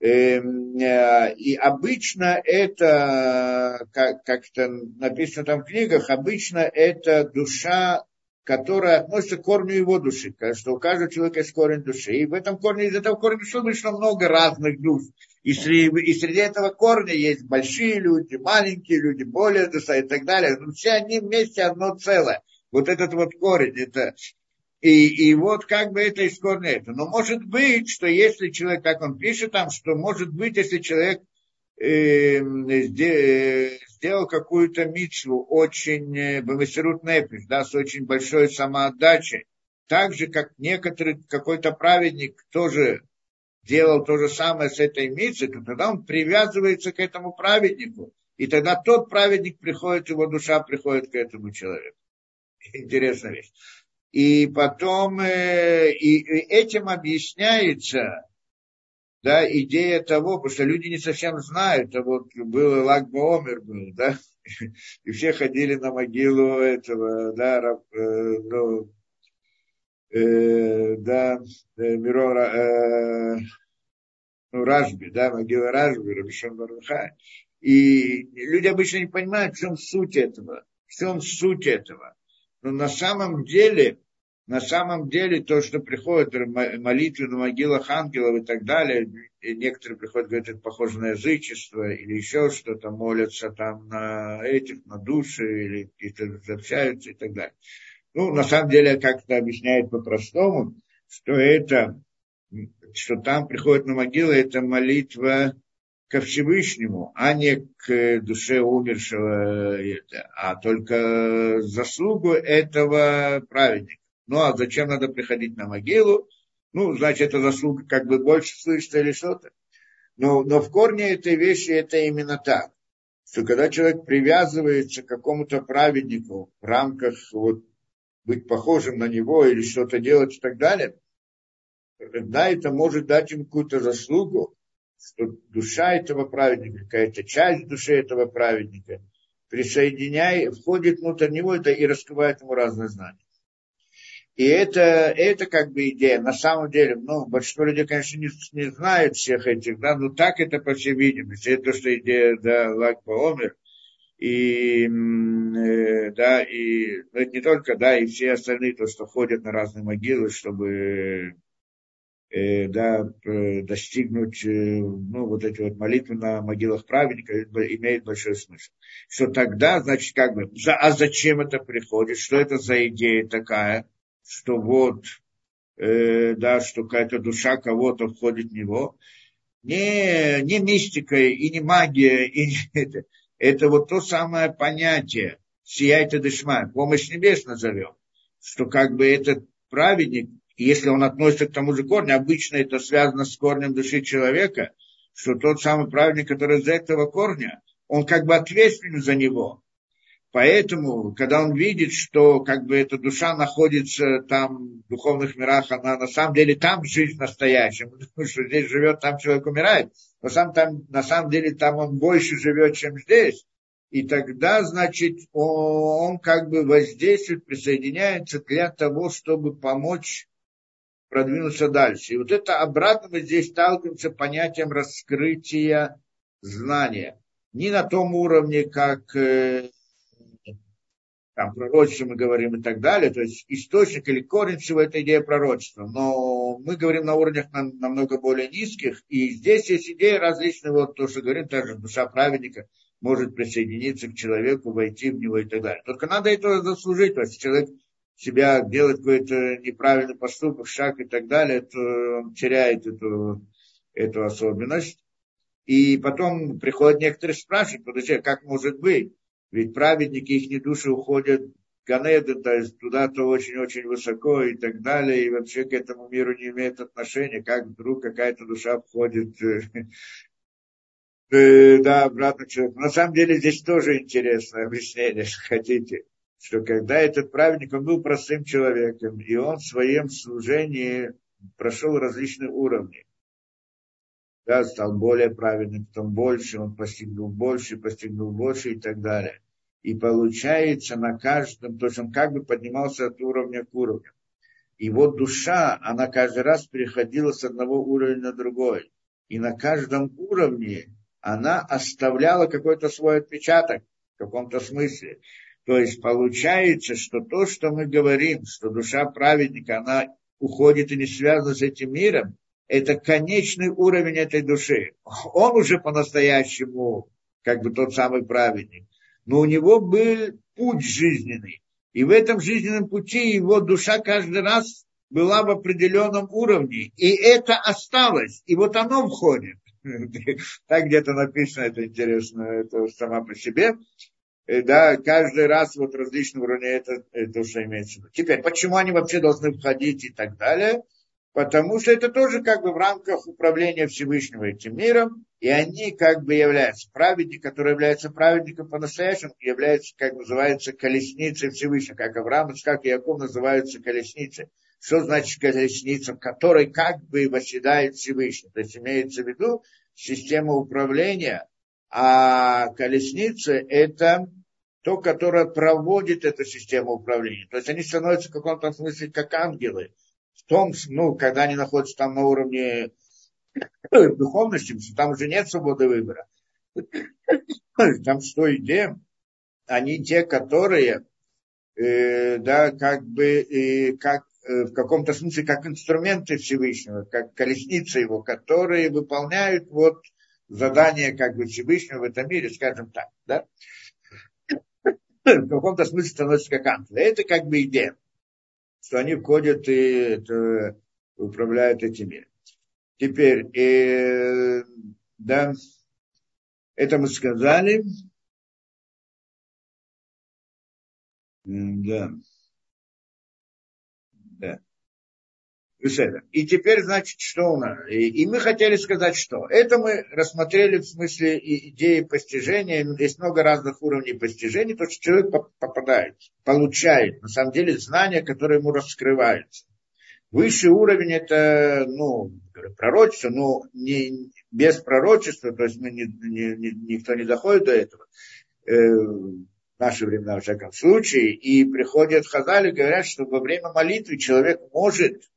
Эм, э, и обычно это, как, как это написано там в книгах, обычно это душа, которая относится к корню его души, что у каждого человека есть корень души. И в этом корне, из этого корня души много разных душ. И среди, и среди этого корня есть большие люди, маленькие люди, более душа и так далее. Но все они вместе одно целое. Вот этот вот корень, это и, и вот как бы это из корня это. Но может быть, что если человек, как он пишет там, что может быть, если человек э, сделал какую-то митцву очень э, бамасирут да, с очень большой самоотдачей, так же, как некоторый какой-то праведник тоже делал то же самое с этой миссой, то тогда он привязывается к этому праведнику. И тогда тот праведник приходит, его душа приходит к этому человеку. Интересная вещь. И потом э, и, и этим объясняется да, идея того, потому что люди не совсем знают, а вот был Лагба Омер был, да, и все ходили на могилу этого, да, раб, э, ну, э, да, э, Миро, э, ну, Ражби, да, могила Ражби, Рабишон Баруха. И люди обычно не понимают, в чем суть этого, в чем суть этого. Но на самом деле, на самом деле то, что приходит молитвы на могилах ангелов и так далее, и некоторые приходят, говорят, это похоже на язычество или еще что-то, молятся там на этих, на души или какие-то общаются и так далее. Ну, на самом деле, как это объясняет по-простому, что это, что там приходит на могилу, это молитва ко Всевышнему, а не к душе умершего, а только заслугу этого праведника. Ну, а зачем надо приходить на могилу? Ну, значит, это заслуга как бы больше слышит или что-то. Но, но в корне этой вещи это именно так. Что когда человек привязывается к какому-то праведнику в рамках вот, быть похожим на него или что-то делать и так далее, тогда это может дать ему какую-то заслугу, душа этого праведника, какая-то часть души этого праведника, присоединяя, входит внутрь него это и раскрывает ему разные знания. И это, это как бы идея. На самом деле, ну, большинство людей, конечно, не, не знают всех этих, да, но так это по всей видимости. Это то, что идея, да, Лагба Омер. И, э, да, и ну, это не только, да, и все остальные, то, что ходят на разные могилы, чтобы э, да, достигнуть, э, ну, вот эти вот молитвы на могилах праведника имеет большой смысл. Что тогда, значит, как бы, а зачем это приходит, что это за идея такая, что вот, э, да, что какая-то душа кого-то входит в него, не, не мистика и не магия, и не это, это вот то самое понятие, сияйте дышма, помощь небес назовем, что как бы этот праведник, если он относится к тому же корню, обычно это связано с корнем души человека, что тот самый праведник, который из этого корня, он как бы ответственен за него. Поэтому, когда он видит, что как бы эта душа находится там в духовных мирах, она на самом деле там жизнь настоящая, потому что здесь живет, там человек умирает, но сам там, на самом деле там он больше живет, чем здесь. И тогда, значит, он, он как бы воздействует, присоединяется для того, чтобы помочь продвинуться дальше. И вот это обратно мы здесь сталкиваемся с понятием раскрытия знания. Не на том уровне, как э, там пророчество мы говорим и так далее, то есть источник или корень всего это идея пророчества. Но мы говорим на уровнях намного более низких, и здесь есть идеи различные, вот то, что говорим, также душа праведника может присоединиться к человеку, войти в него и так далее. Только надо этого заслужить, то есть человек себя делает какой-то неправильный поступок, шаг и так далее, то он теряет эту, эту особенность. И потом приходят некоторые спрашивают, подожди, как может быть? Ведь праведники, их души уходят в Ганеден, то есть туда-то очень-очень высоко и так далее, и вообще к этому миру не имеет отношения, как вдруг какая-то душа входит э, э, да, обратно человек. На самом деле здесь тоже интересное объяснение, если хотите, что когда этот праведник, он был простым человеком, и он в своем служении прошел различные уровни да, стал более праведным, потом больше, он постигнул больше, постигнул больше и так далее. И получается на каждом, то есть он как бы поднимался от уровня к уровню. Вот душа, она каждый раз переходила с одного уровня на другой. И на каждом уровне она оставляла какой-то свой отпечаток в каком-то смысле. То есть получается, что то, что мы говорим, что душа праведника, она уходит и не связана с этим миром, это конечный уровень этой души. Он уже по-настоящему как бы тот самый праведник. Но у него был путь жизненный. И в этом жизненном пути его душа каждый раз была в определенном уровне. И это осталось. И вот оно входит. Так где-то написано, это интересно, это сама по себе. Э, да, каждый раз вот различные уровни это, это уже имеется в виду. Теперь, почему они вообще должны входить и так далее – потому что это тоже как бы в рамках управления Всевышнего этим миром, и они как бы являются праведник, который является праведником по-настоящему, является, как называется, колесницей Всевышнего, как Авраам, как Яков называются колесницей. Что значит колесница, в которой как бы восседает Всевышний? То есть имеется в виду система управления, а колесница – это то, которое проводит эту систему управления. То есть они становятся в каком-то смысле как ангелы. В том, ну, когда они находятся там на уровне духовности, что там уже нет свободы выбора. Там что идея? Они те, которые, э, да, как бы, э, как э, в каком-то смысле как инструменты Всевышнего, как колесницы его, которые выполняют вот задание как бы Всевышнего в этом мире, скажем так, да? В каком-то смысле становятся как ангелы. Это как бы идея, что они входят и это, управляют этим миром. Теперь, э, да, это мы сказали. Да. И теперь, значит, что у нас? И, и мы хотели сказать, что это мы рассмотрели в смысле идеи постижения. Есть много разных уровней постижения, то, что человек попадает, получает, на самом деле, знания, которые ему раскрываются. Высший уровень это, ну, пророчество, но не, без пророчества, то есть мы не, не, никто не доходит до этого. Э, в наше времена, во всяком случае, и приходят хазали говорят, что во время молитвы человек может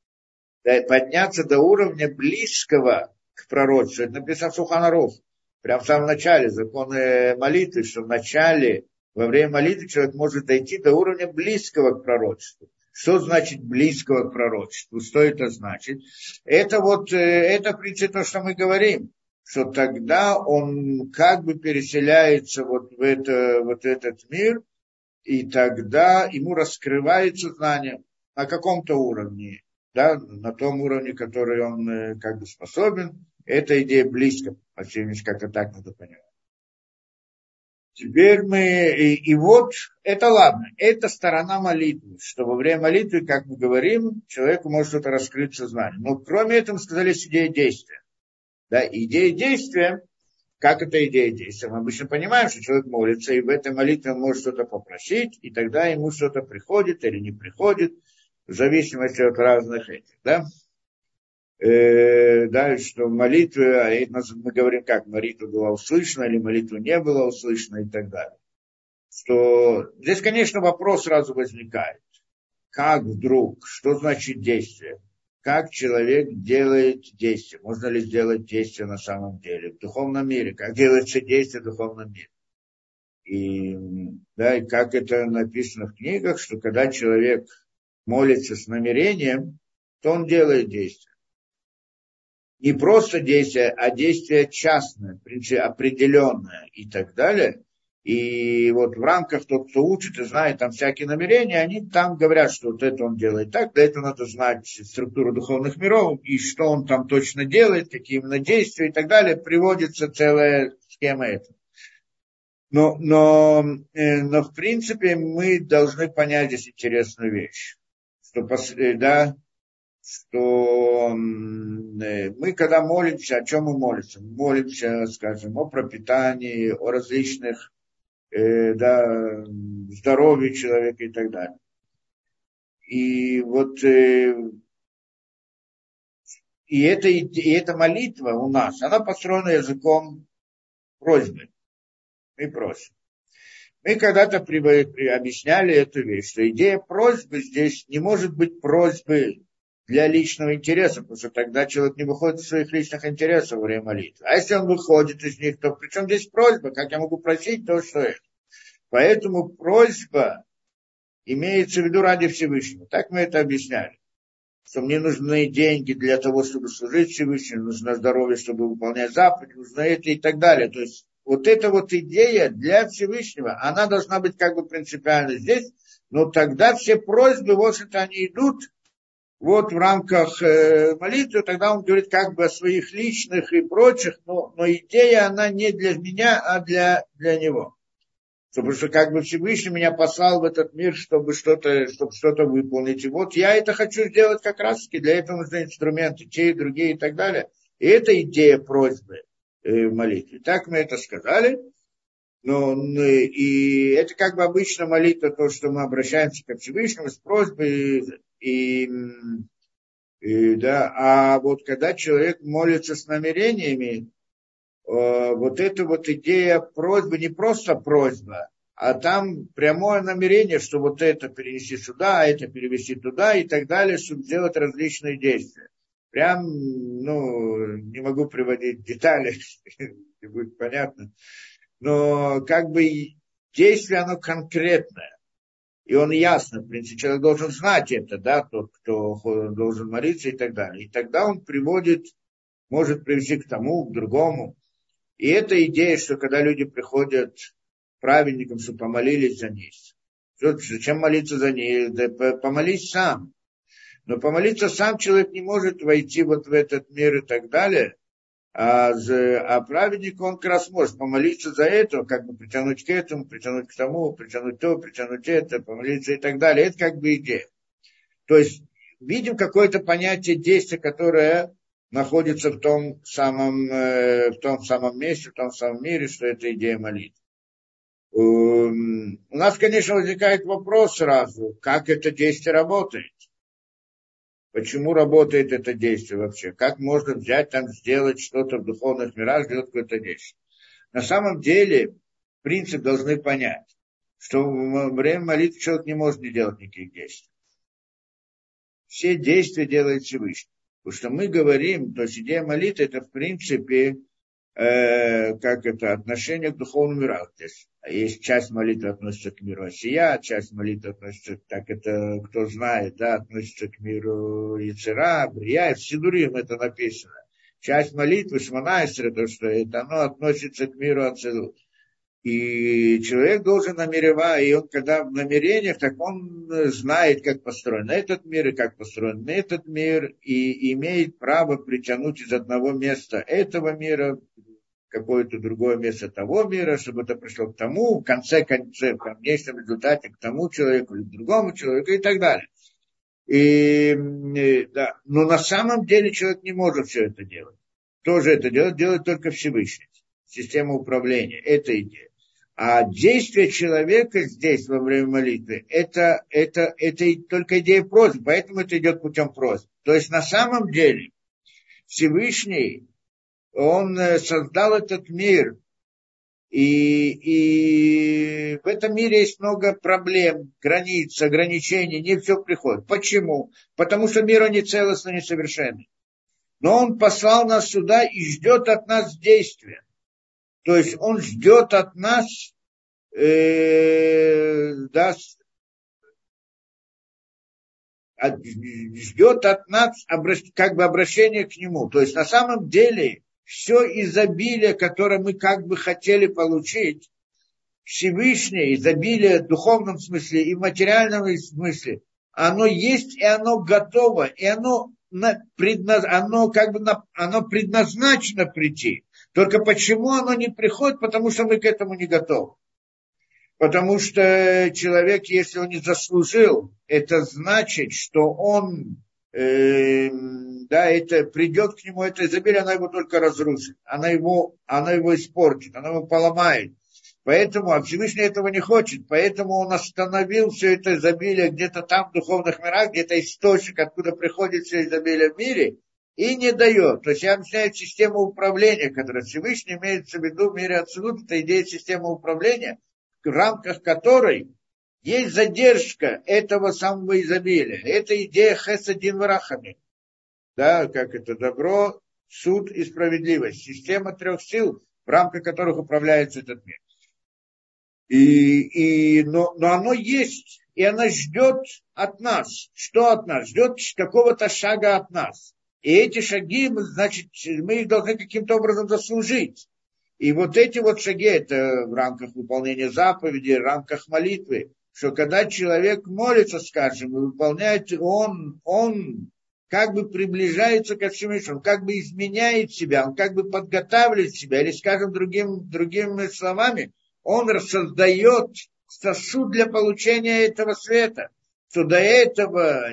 подняться до уровня близкого к пророчеству. Это написано в Суханаров. Прямо в самом начале законы молитвы, что в начале, во время молитвы человек может дойти до уровня близкого к пророчеству. Что значит близкого к пророчеству? Что это значит? Это вот, э, это в принципе то, что мы говорим, что тогда он как бы переселяется вот в это, вот этот мир, и тогда ему раскрывается знание на каком-то уровне, да, на том уровне, который он э, как бы способен. Эта идея близко, по всей как-то так надо понимать. Теперь мы, и, и вот это ладно, это сторона молитвы, что во время молитвы, как мы говорим, человеку может что-то раскрыть сознание. Но кроме этого сказали идея действия. Да, идея действия, как это идея действия? Мы обычно понимаем, что человек молится, и в этой молитве он может что-то попросить, и тогда ему что-то приходит или не приходит, в зависимости от разных этих. Да? э, да, что молитва, а мы говорим как, молитва была услышана или молитва не была услышана и так далее. Что здесь, конечно, вопрос сразу возникает. Как вдруг, что значит действие? Как человек делает действие? Можно ли сделать действие на самом деле? В духовном мире. Как делается действие в духовном мире? И, да, и как это написано в книгах, что когда человек молится с намерением, то он делает действие не просто действие, а действие частное, определенное и так далее. И вот в рамках тот, кто учит и знает там всякие намерения, они там говорят, что вот это он делает так, для этого надо знать структуру духовных миров, и что он там точно делает, какие именно действия и так далее, приводится целая схема этого. Но, но, э, но в принципе мы должны понять здесь интересную вещь, что э, да, что э, мы, когда молимся, о чем мы молимся? Мы молимся, скажем, о пропитании, о различных, э, да, здоровье человека и так далее. И вот и, эта, и эта молитва у нас, она построена языком просьбы. Мы просим. Мы когда-то при, при, объясняли эту вещь, что идея просьбы здесь не может быть просьбы для личного интереса, потому что тогда человек не выходит из своих личных интересов во время молитвы. А если он выходит из них, то причем здесь просьба, как я могу просить то, что это. Поэтому просьба имеется в виду ради Всевышнего. Так мы это объясняли. Что мне нужны деньги для того, чтобы служить Всевышнему, нужно здоровье, чтобы выполнять заповеди, нужно это и так далее. То есть вот эта вот идея для Всевышнего, она должна быть как бы принципиально здесь, но тогда все просьбы, вот это они идут вот в рамках э, молитвы, тогда он говорит как бы о своих личных и прочих, но, но идея, она не для меня, а для, для него. Потому что как бы Всевышний меня послал в этот мир, чтобы что-то чтобы что выполнить. И вот я это хочу сделать как раз таки. Для этого нужны инструменты, те и другие и так далее. И это идея просьбы в молитве. Так мы это сказали. Но, и это как бы обычно молитва, то, что мы обращаемся к Всевышнему с просьбой. И, и, да, а вот когда человек молится с намерениями, Э, вот эта вот идея просьбы, не просто просьба, а там прямое намерение, что вот это перенести сюда, а это перевести туда и так далее, чтобы сделать различные действия. Прям, ну, не могу приводить детали, не будет понятно. Но как бы действие, оно конкретное. И он ясно, в принципе, человек должен знать это, да, тот, кто должен молиться и так далее. И тогда он приводит, может привести к тому, к другому. И эта идея, что когда люди приходят праведникам, чтобы помолились за них. Зачем молиться за них? Да помолись сам. Но помолиться сам человек не может войти вот в этот мир и так далее. А, за, а праведник, он как раз может помолиться за это, как бы притянуть к этому, притянуть к тому, притянуть то, притянуть это, помолиться и так далее. Это как бы идея. То есть видим какое-то понятие действия, которое находится в том самом, э, в том самом месте, в том самом мире, что это идея молитвы. Эм, у нас, конечно, возникает вопрос сразу, как это действие работает. Почему работает это действие вообще? Как можно взять там, сделать что-то в духовных мирах, сделать какое-то действие? На самом деле, принцип должны понять, что во время молитвы человек не может не делать никаких действий. Все действия делает Всевышний. Потому что мы говорим, то есть идея молитвы, это в принципе, э, как это, отношение к духовному миру. То есть, есть часть молитвы относится к миру Осия, часть молитвы относится, так это кто знает, да, относится к миру Яцера, Брия, в Сидурим это написано. Часть молитвы Шманайсера, то, что это оно относится к миру Ацелут. И человек должен намеревать, и он когда в намерениях, так он знает, как построен этот мир, и как построен этот мир, и имеет право притянуть из одного места этого мира какое-то другое место того мира, чтобы это пришло к тому, в конце концов, в конечном результате к тому человеку или к другому человеку и так далее. И, да. Но на самом деле человек не может все это делать. Тоже это делать, делает только Всевышний. Система управления. Это идея. А действие человека здесь во время молитвы, это, это, это только идея просьбы, поэтому это идет путем просьбы. То есть на самом деле Всевышний, он э, создал этот мир, и, и в этом мире есть много проблем, границ, ограничений, не все приходит. Почему? Потому что мир он не целостный, не совершенный. Но он послал нас сюда и ждет от нас действия. То есть он ждет от нас, э, да, ждет от нас как бы обращение к нему. То есть на самом деле все изобилие, которое мы как бы хотели получить, Всевышнее изобилие в духовном смысле и в материальном смысле, оно есть и оно готово, и оно, предназ... оно как бы оно предназначено прийти. Только почему оно не приходит? Потому что мы к этому не готовы. Потому что человек, если он не заслужил, это значит, что он, да, это придет к нему, это изобилие, она его только разрушит, она его, она его испортит, она его поломает. Поэтому, а Всевышний этого не хочет, поэтому он остановил все это изобилие где-то там в духовных мирах, где-то источник, откуда приходит все изобилие в мире, и не дает. То есть я объясняю систему управления, которая Всевышний имеется в виду в мире Ацелут, это идея системы управления, в рамках которой есть задержка этого самого изобилия. Это идея Хесадин Варахами. Да, как это добро, суд и справедливость. Система трех сил, в рамках которых управляется этот мир. И, и, но, но оно есть, и оно ждет от нас. Что от нас? Ждет какого-то шага от нас. И эти шаги, значит, мы их должны каким-то образом заслужить. И вот эти вот шаги, это в рамках выполнения заповедей, в рамках молитвы, что когда человек молится, скажем, и выполняет, он, он как бы приближается ко Всевышнему, он как бы изменяет себя, он как бы подготавливает себя, или, скажем, другим, другими словами, он создает сосуд для получения этого света. Что до этого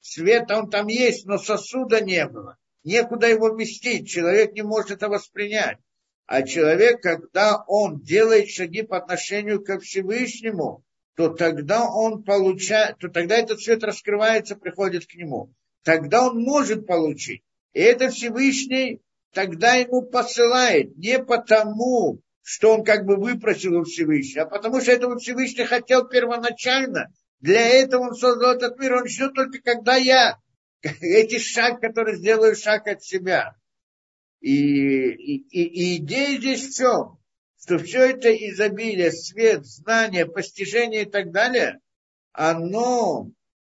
света он там есть, но сосуда не было. Некуда его вместить, человек не может это воспринять. А человек, когда он делает шаги по отношению ко Всевышнему, то тогда он получает, то тогда этот свет раскрывается, приходит к нему. Тогда он может получить. И это Всевышний тогда ему посылает не потому, что он как бы выпросил у Всевышнего, а потому что этого Всевышний хотел первоначально. Для этого он создал этот мир. Он ждет только когда я эти шаг, который сделаю шаг от себя. И, и, и идея здесь в чем? Что все это изобилие, свет, знание, постижение и так далее, оно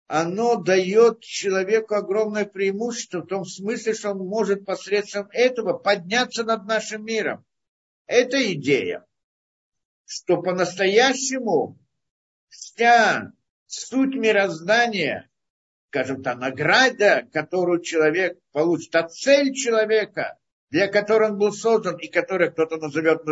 оно дает человеку огромное преимущество в том смысле, что он может посредством этого подняться над нашим миром. Это идея, что по-настоящему вся суть мироздания, скажем так, награда, которую человек получит, а цель человека, для которой он был создан, и которую кто-то назовет,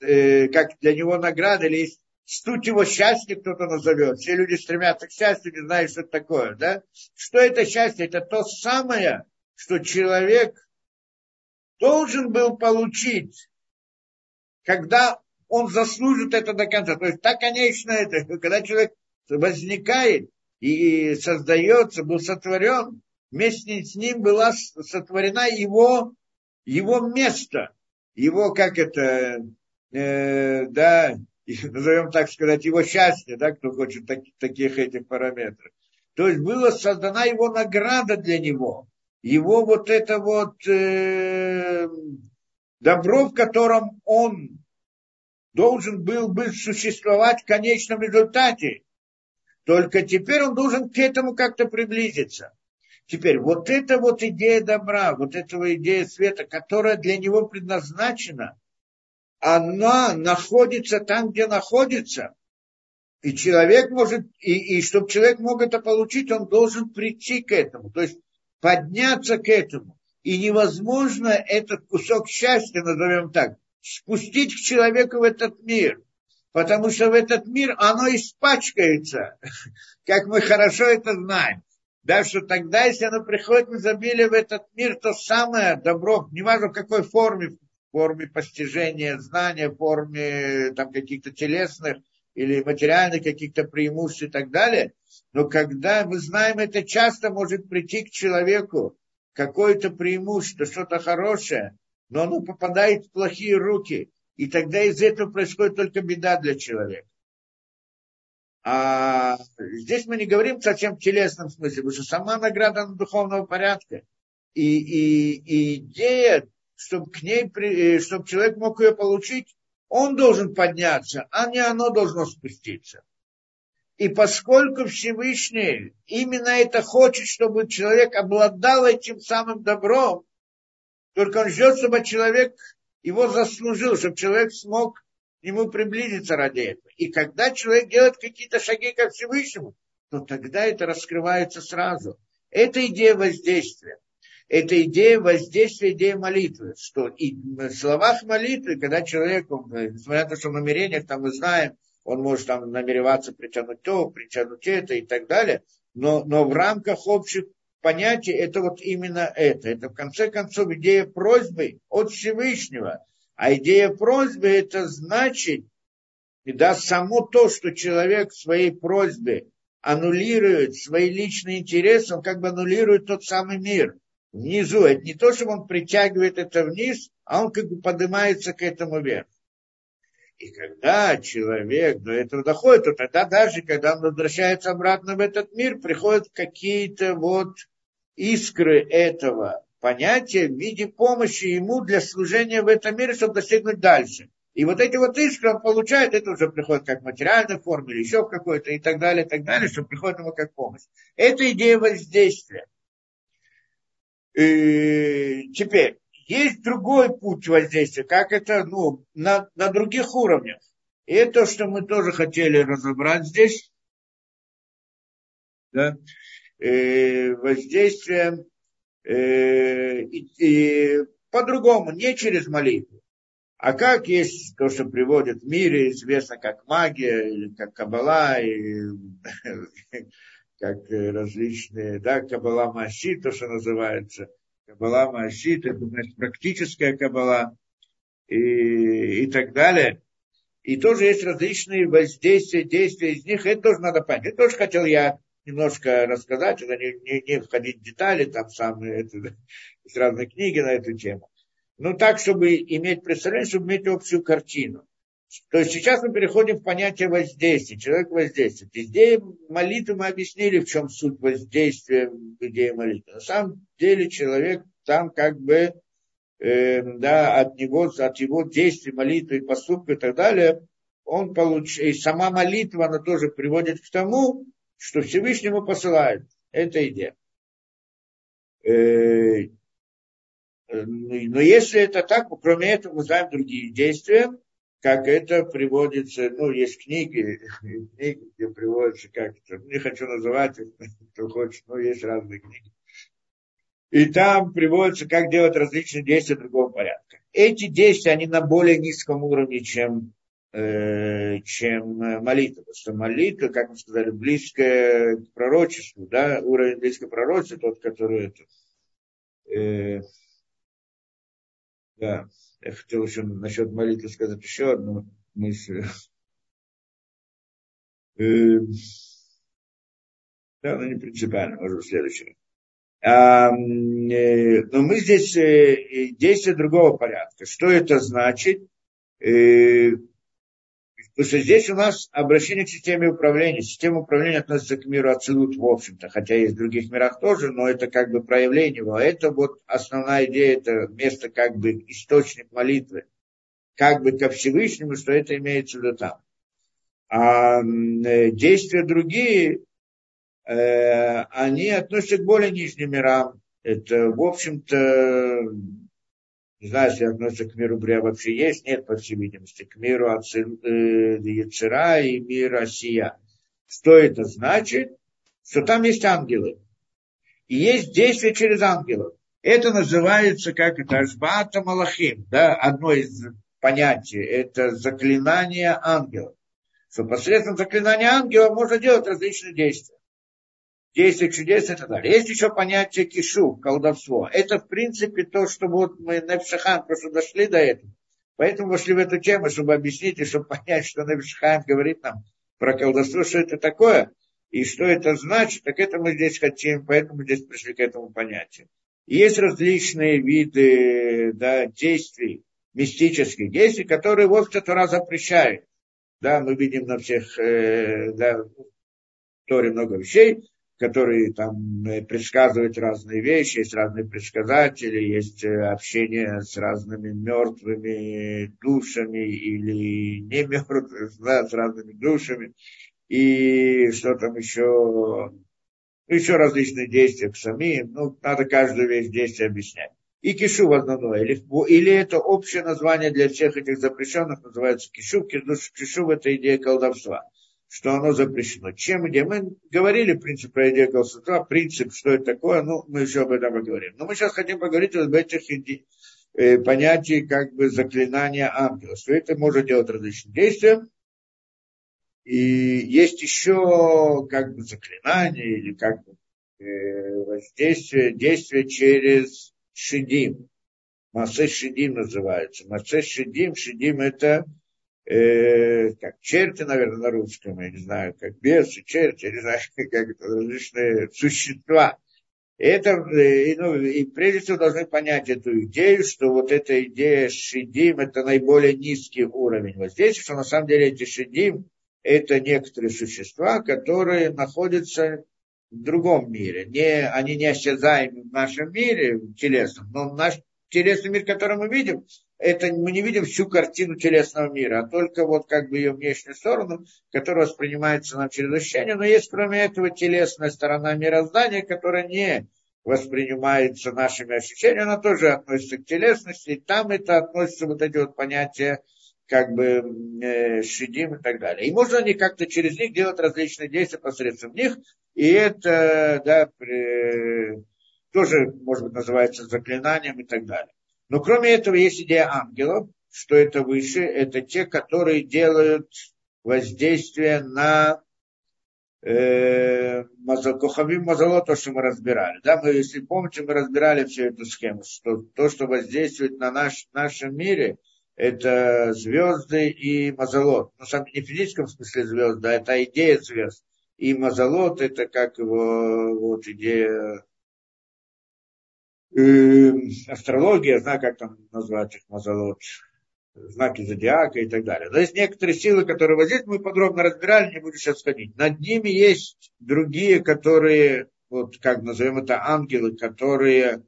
э, как для него награда, или есть Суть его счастья кто-то назовет. Все люди стремятся к счастью, не знают, что это такое. Да? Что это счастье? Это то самое, что человек должен был получить, когда он заслужит это до конца. То есть так, конечно, это, когда человек возникает и создается, был сотворен, вместе с ним была сотворена его, его место, его, как это, э, да, назовем так сказать, его счастье, да, кто хочет так, таких этих параметров. То есть была создана его награда для него, его вот это вот э, добро, в котором он должен был бы существовать в конечном результате. Только теперь он должен к этому как-то приблизиться. Теперь, вот эта вот идея добра, вот эта идея света, которая для него предназначена, она находится там, где находится. И человек может, и, и чтобы человек мог это получить, он должен прийти к этому, то есть подняться к этому. И невозможно этот кусок счастья, назовем так, спустить к человеку в этот мир. Потому что в этот мир оно испачкается, как мы хорошо это знаем. Да, что тогда, если оно приходит в изобилие в этот мир, то самое добро, неважно в какой форме, форме постижения знания, форме там, каких-то телесных или материальных каких-то преимуществ и так далее. Но когда мы знаем, это часто может прийти к человеку какое-то преимущество, что-то хорошее, но оно попадает в плохие руки. И тогда из этого происходит только беда для человека. А здесь мы не говорим совсем в телесном смысле, потому что сама награда на духовного порядка. И, и, и идея чтобы к ней, э, чтобы человек мог ее получить, он должен подняться, а не оно должно спуститься. И поскольку Всевышний именно это хочет, чтобы человек обладал этим самым добром, только он ждет, чтобы человек его заслужил, чтобы человек смог к нему приблизиться ради этого. И когда человек делает какие-то шаги ко Всевышнему, то тогда это раскрывается сразу. Это идея воздействия это идея воздействия, идея молитвы, что и в словах молитвы, когда человек, он, несмотря на то, что в намерениях там мы знаем, он может там намереваться притянуть то, притянуть это и так далее, но, но в рамках общих понятий это вот именно это. Это в конце концов идея просьбы от Всевышнего. А идея просьбы это значит, да, само то, что человек в своей просьбе аннулирует свои личные интересы, он как бы аннулирует тот самый мир – внизу. Это не то, что он притягивает это вниз, а он как бы поднимается к этому вверх. И когда человек до этого доходит, то тогда даже, когда он возвращается обратно в этот мир, приходят какие-то вот искры этого понятия в виде помощи ему для служения в этом мире, чтобы достигнуть дальше. И вот эти вот искры он получает, это уже приходит как в материальной или еще в какой-то и так далее, и так далее, что приходит ему как помощь. Это идея воздействия. И теперь, есть другой путь воздействия, как это ну, на, на других уровнях. И это, что мы тоже хотели разобрать здесь. Да? Э, воздействие э, и по-другому, не через молитву. А как есть то, что приводит в мире, известно как магия, или как кабала, и как различные, да, кабала Маси, то, что называется. Кабала Маси, это значит практическая кабала и, и так далее. И тоже есть различные воздействия, действия из них, это тоже надо понять. Это тоже хотел я немножко рассказать, это не, не, не входить в детали, там самые, это, есть разные книги на эту тему. Но так, чтобы иметь представление, чтобы иметь общую картину. То есть сейчас мы переходим в понятие воздействия. Человек воздействует. Идея молитвы мы объяснили, в чем суть воздействия в идее молитвы. На самом деле человек там как бы э, да, от него, от его действий, молитвы, поступка и так далее, он получает, и сама молитва, она тоже приводит к тому, что Всевышнему посылает. Это идея. Э, но если это так, кроме этого мы знаем другие действия, как это приводится, ну, есть книги, книги, где приводится как это, не хочу называть, кто хочет, но есть разные книги. И там приводится, как делать различные действия другого порядка. Эти действия, они на более низком уровне, чем, э, чем молитва. Потому что молитва, как мы сказали, близкая к пророчеству, да, уровень близкого пророчества, тот, который это, э, да, я хотел еще насчет молитвы сказать еще одну мысль. Э, да, но не принципиально, может быть, следующее. А, э, но мы здесь э, действия другого порядка. Что это значит? Потому что здесь у нас обращение к системе управления. Система управления относится к миру Ацелут, в общем-то, хотя есть в других мирах тоже, но это как бы проявление его. Это вот основная идея, это место как бы источник молитвы, как бы ко Всевышнему, что это имеется в виду там. А э, действия другие, э, они относятся к более нижним мирам. Это, в общем-то, не знаю, если относится к миру Брия вообще есть, нет, по всей видимости, к миру э, Яцера и миру Осия. Что это значит? Что там есть ангелы. И есть действие через ангелов. Это называется, как это, Ашбата Малахим, да, одно из понятий, это заклинание ангелов. Что посредством заклинания ангела можно делать различные действия действия чудес и так. Есть еще понятие кишу, колдовство. Это, в принципе, то, что вот мы на Пшахан просто дошли до этого. Поэтому вошли в эту тему, чтобы объяснить и чтобы понять, что Навишхан говорит нам про колдовство, что это такое и что это значит, так это мы здесь хотим, поэтому мы здесь пришли к этому понятию. есть различные виды да, действий, мистических действий, которые вот Тора запрещает. Да, мы видим на всех, э, да, Торе много вещей, которые там э, предсказывают разные вещи, есть разные предсказатели, есть э, общение с разными мертвыми душами или не мертвыми, да, с разными душами, и что там еще, еще различные действия к самим, ну, надо каждую вещь действия объяснять. И кишу в основное, или, или это общее название для всех этих запрещенных, называется кишу, кишу это идея колдовства что оно запрещено. Чем где? Мы говорили принцип про идею колдовства, принцип, что это такое, ну, мы еще об этом поговорим. Но мы сейчас хотим поговорить об этих э, понятий как бы заклинания ангела, что это может делать различные действия. И есть еще как бы заклинание или как бы э, воздействие, действие через шидим. Масе шидим называется. Масе шидим, шидим это э, как черти, наверное, на русском, я не знаю, как бесы, черти, не знаю, как это, различные существа. Это, и, ну, и прежде всего должны понять эту идею, что вот эта идея шидим, это наиболее низкий уровень воздействия, что на самом деле эти шидим, это некоторые существа, которые находятся в другом мире. Не, они не осязаемы в нашем мире телесном, но наш телесный мир, который мы видим, это мы не видим всю картину телесного мира, а только вот как бы ее внешнюю сторону, которая воспринимается нам через ощущение. Но есть кроме этого телесная сторона мироздания, которая не воспринимается нашими ощущениями, она тоже относится к телесности, и там это относится вот эти вот понятия как бы э, шидим и так далее. И можно они как-то через них делать различные действия посредством них, и это да, при, тоже, может быть, называется заклинанием и так далее. Но кроме этого есть идея ангелов, что это выше, это те, которые делают воздействие на э, Кохавим Мазало, то, что мы разбирали. Да, мы, если помните, мы разбирали всю эту схему, что то, что воздействует на наш, нашем мире, это звезды и мазолот. Ну, сам не в физическом смысле звезды, а это идея звезд. И мазолот это как его вот идея э, астрология, знаю, как там назвать их мазолот, знаки зодиака и так далее. Но есть некоторые силы, которые вот здесь мы подробно разбирали, не буду сейчас ходить. Над ними есть другие, которые, вот как назовем это, ангелы, которые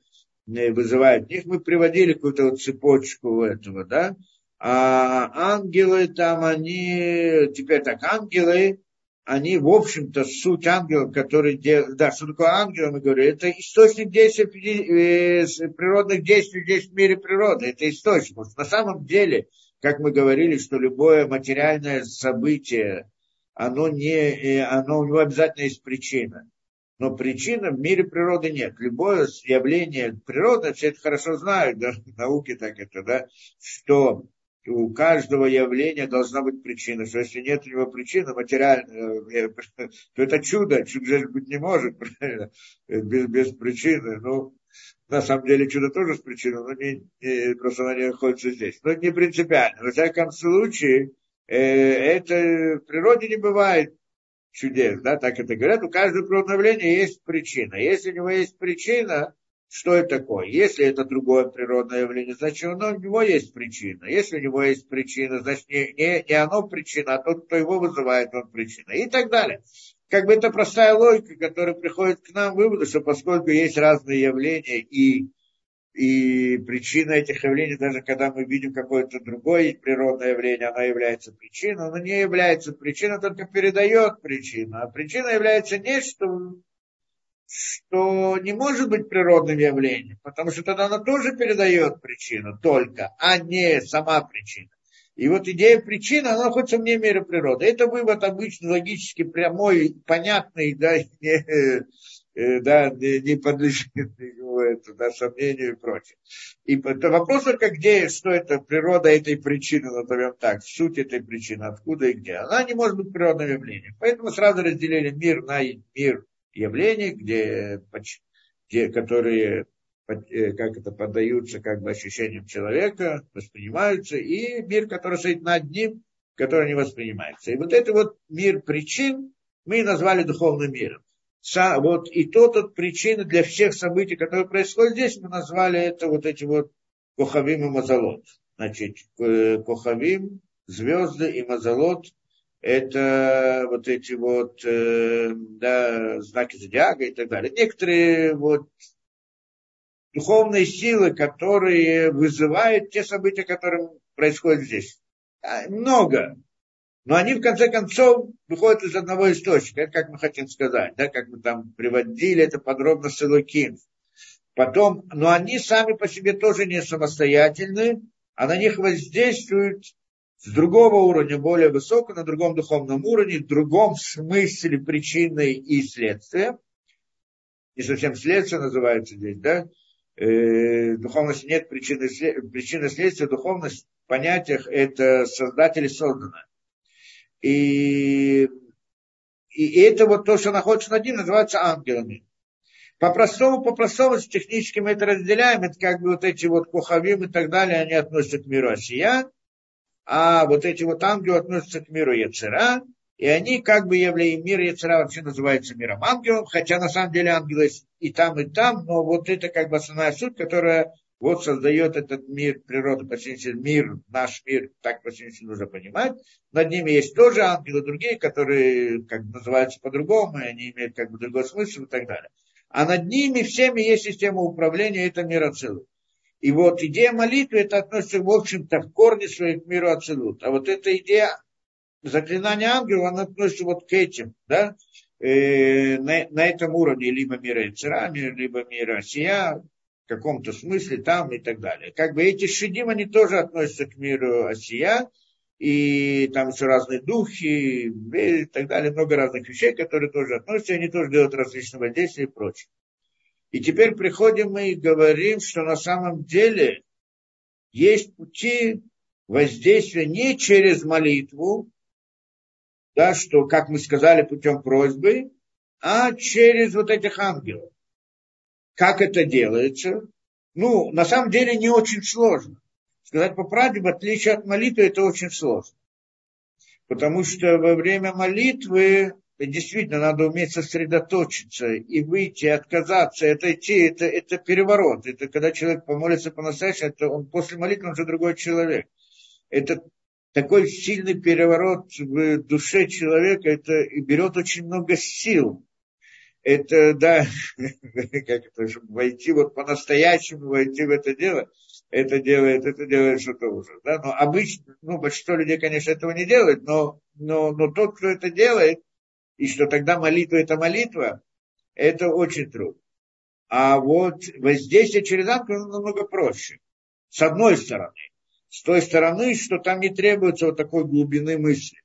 вызывают них, мы приводили какую-то вот цепочку этого, да, а ангелы там, они, теперь так, ангелы, они, в общем-то, суть ангелов, которые делают, да, что такое ангел, мы говорим, это источник действия, э, природных действий здесь в мире природы, это источник. На самом деле, как мы говорили, что любое материальное событие, оно, не, э, оно у него обязательно есть причина но причины в мире природы нет. Любое явление природы, все это хорошо знают, да, науки так это, да, что у каждого явления должна быть причина, что если нет у него причины материальной, э, то это чудо, чудо быть не может, правильно, без, без причины. Ну, на самом деле чудо тоже с причиной, но не, не, просто оно не находится здесь. Но не принципиально. Во всяком случае, э, это в природе не бывает чудес, да, так это говорят, у каждого природного явления есть причина. Если у него есть причина, что это такое? Если это другое природное явление, значит, у него есть причина. Если у него есть причина, значит, не, не, не оно причина, а тот, кто его вызывает, он причина. И так далее. Как бы это простая логика, которая приходит к нам выводу, что поскольку есть разные явления и и причина этих явлений, даже когда мы видим какое-то другое природное явление, оно является причиной, оно не является причиной, только передает причину. А причина является нечто, что не может быть природным явлением, потому что тогда она тоже передает причину только, а не сама причина. И вот идея причины, она находится вне мира природы. Это вывод обычный, логически прямой, понятный, да, не, Э, да, не, не подлежит это, да, сомнению и прочее. И это вопрос только где, что это природа этой причины, назовем так, суть этой причины, откуда и где. Она не может быть природным явлением. Поэтому сразу разделили мир на мир явлений, где, где, которые э, как это поддаются как бы ощущениям человека, воспринимаются, и мир, который стоит над ним, который не воспринимается. И вот это вот мир причин мы назвали духовным миром вот и то тут причины для всех событий, которые происходят здесь, мы назвали это вот эти вот Кохавим и Мазалот. Значит, э, Кохавим, звезды и Мазалот – это вот эти вот э, да, знаки зодиака и так далее. Некоторые вот духовные силы, которые вызывают те события, которые происходят здесь. А, много но они в конце концов выходят из одного источника, как мы хотим сказать, да, как мы там приводили это подробно с Элоким. Потом, но они сами по себе тоже не самостоятельны, а на них воздействуют с другого уровня, более высокого, на другом духовном уровне, в другом смысле причины и следствия. Не совсем следствие называется здесь, да? Э, духовности нет причины, причины следствия, духовность в понятиях это создатели создано. И, и это вот то, что находится над ним, называется ангелами. По-простому, по-простому, технически мы это разделяем, это как бы вот эти вот кухавим и так далее, они относятся к миру Осия, а вот эти вот ангелы относятся к миру Яцера, и они как бы являются, мир Яцера вообще называется миром ангелов, хотя на самом деле ангелы и там, и там, но вот это как бы основная суть, которая вот создает этот мир, природа, почти мир, наш мир, так почти нужно понимать. Над ними есть тоже ангелы другие, которые как бы, называются по-другому, и они имеют как бы другой смысл и так далее. А над ними всеми есть система управления, это мир. И вот идея молитвы, это относится, в общем-то, в корне своей к миру Ацелут. А вот эта идея заклинания ангелов, она относится вот к этим, да, э, на, на этом уровне, либо мира Ицера, либо мира Осия, каком-то смысле там и так далее. Как бы эти шедим, они тоже относятся к миру Осия, и там еще разные духи и так далее, много разных вещей, которые тоже относятся, они тоже делают различные воздействия и прочее. И теперь приходим мы и говорим, что на самом деле есть пути воздействие не через молитву, да, что, как мы сказали, путем просьбы, а через вот этих ангелов. Как это делается? Ну, на самом деле не очень сложно. Сказать по правде, в отличие от молитвы, это очень сложно. Потому что во время молитвы действительно надо уметь сосредоточиться и выйти, отказаться, это идти, это, это переворот. Это когда человек помолится по-настоящему, это он после молитвы он уже другой человек. Это такой сильный переворот в душе человека, это берет очень много сил. Это, да, как это, чтобы войти вот по-настоящему, войти в это дело, это делает, это делает что-то уже. Да? Но обычно, ну, большинство людей, конечно, этого не делают, но, но, но тот, кто это делает, и что тогда молитва это молитва, это очень трудно. А вот воздействие через ангел намного проще. С одной стороны с той стороны, что там не требуется вот такой глубины мысли.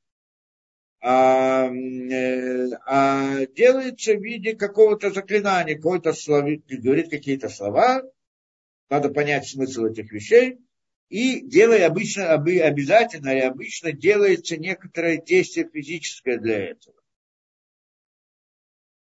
А, э, а делается в виде какого-то заклинания, какой-то словит, говорит какие-то слова, надо понять смысл этих вещей, и делая обычно, обязательно и обычно делается некоторое действие физическое для этого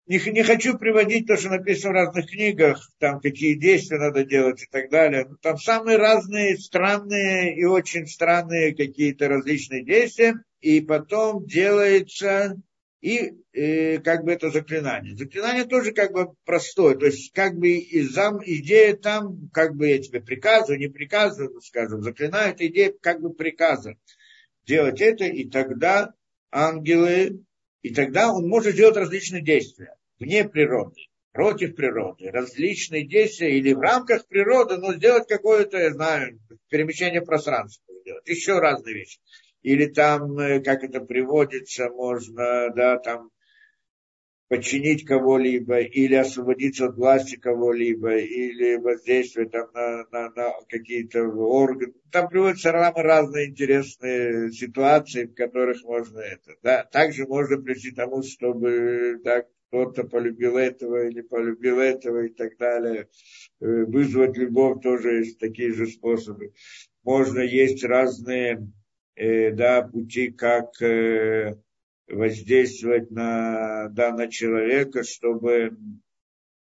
не, не хочу приводить то, что написано в разных книгах, там какие действия надо делать и так далее. Но там самые разные, странные и очень странные какие-то различные действия. И потом делается и э, как бы это заклинание. Заклинание тоже как бы простое. То есть как бы и зам, идея там, как бы я тебе приказываю, не приказываю, скажем, заклинаю, это идея как бы приказа делать это, и тогда ангелы, и тогда он может делать различные действия вне природы, против природы, различные действия или в рамках природы, но сделать какое-то, я знаю, перемещение пространства сделать, еще разные вещи. Или там, э, как это приводится, можно, да, там, подчинить кого-либо, или освободиться от власти кого-либо, или воздействовать там на, на, на какие-то органы. Там приводятся самые разные интересные ситуации, в которых можно это. Да. Также можно прийти к тому, чтобы так, кто-то полюбил этого или полюбил этого и так далее. Э, вызвать любовь тоже есть такие же способы. Можно есть разные э, да, пути, как э, воздействовать на, да, на человека, чтобы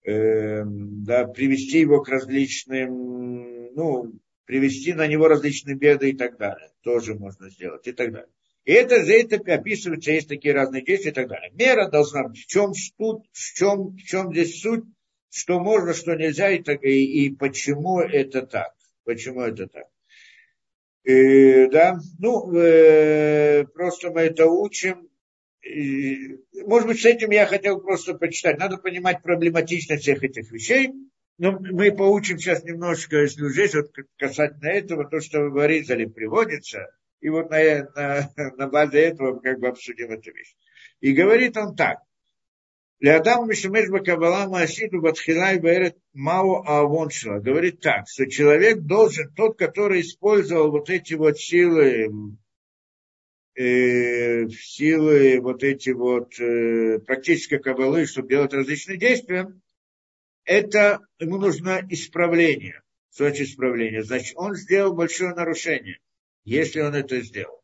да, привести его к различным, ну, привести на него различные беды и так далее. Тоже можно сделать и так далее. И это за это описывается, есть такие разные действия и так далее. Мера должна быть, в чем тут, в чем, в чем здесь суть, что можно, что нельзя, и, так, и, и почему это так. Почему это так. И, да, ну, э, просто мы это учим. И, может быть, с этим я хотел просто почитать. Надо понимать проблематичность всех этих вещей. Но мы поучим сейчас немножко, если здесь вот касательно этого, то, что в Аризале приводится – и вот на, на, на базе этого мы как бы обсудим эту вещь. И говорит он так. Леадам Мишамеш Бакабала Маасиду Батхилай Берет Мао Авоншила. Говорит так, что человек должен, тот, который использовал вот эти вот силы, э, силы вот эти вот э, практической кабалы, чтобы делать различные действия, это ему нужно исправление. Что значит исправление? Значит, он сделал большое нарушение – если он это сделал.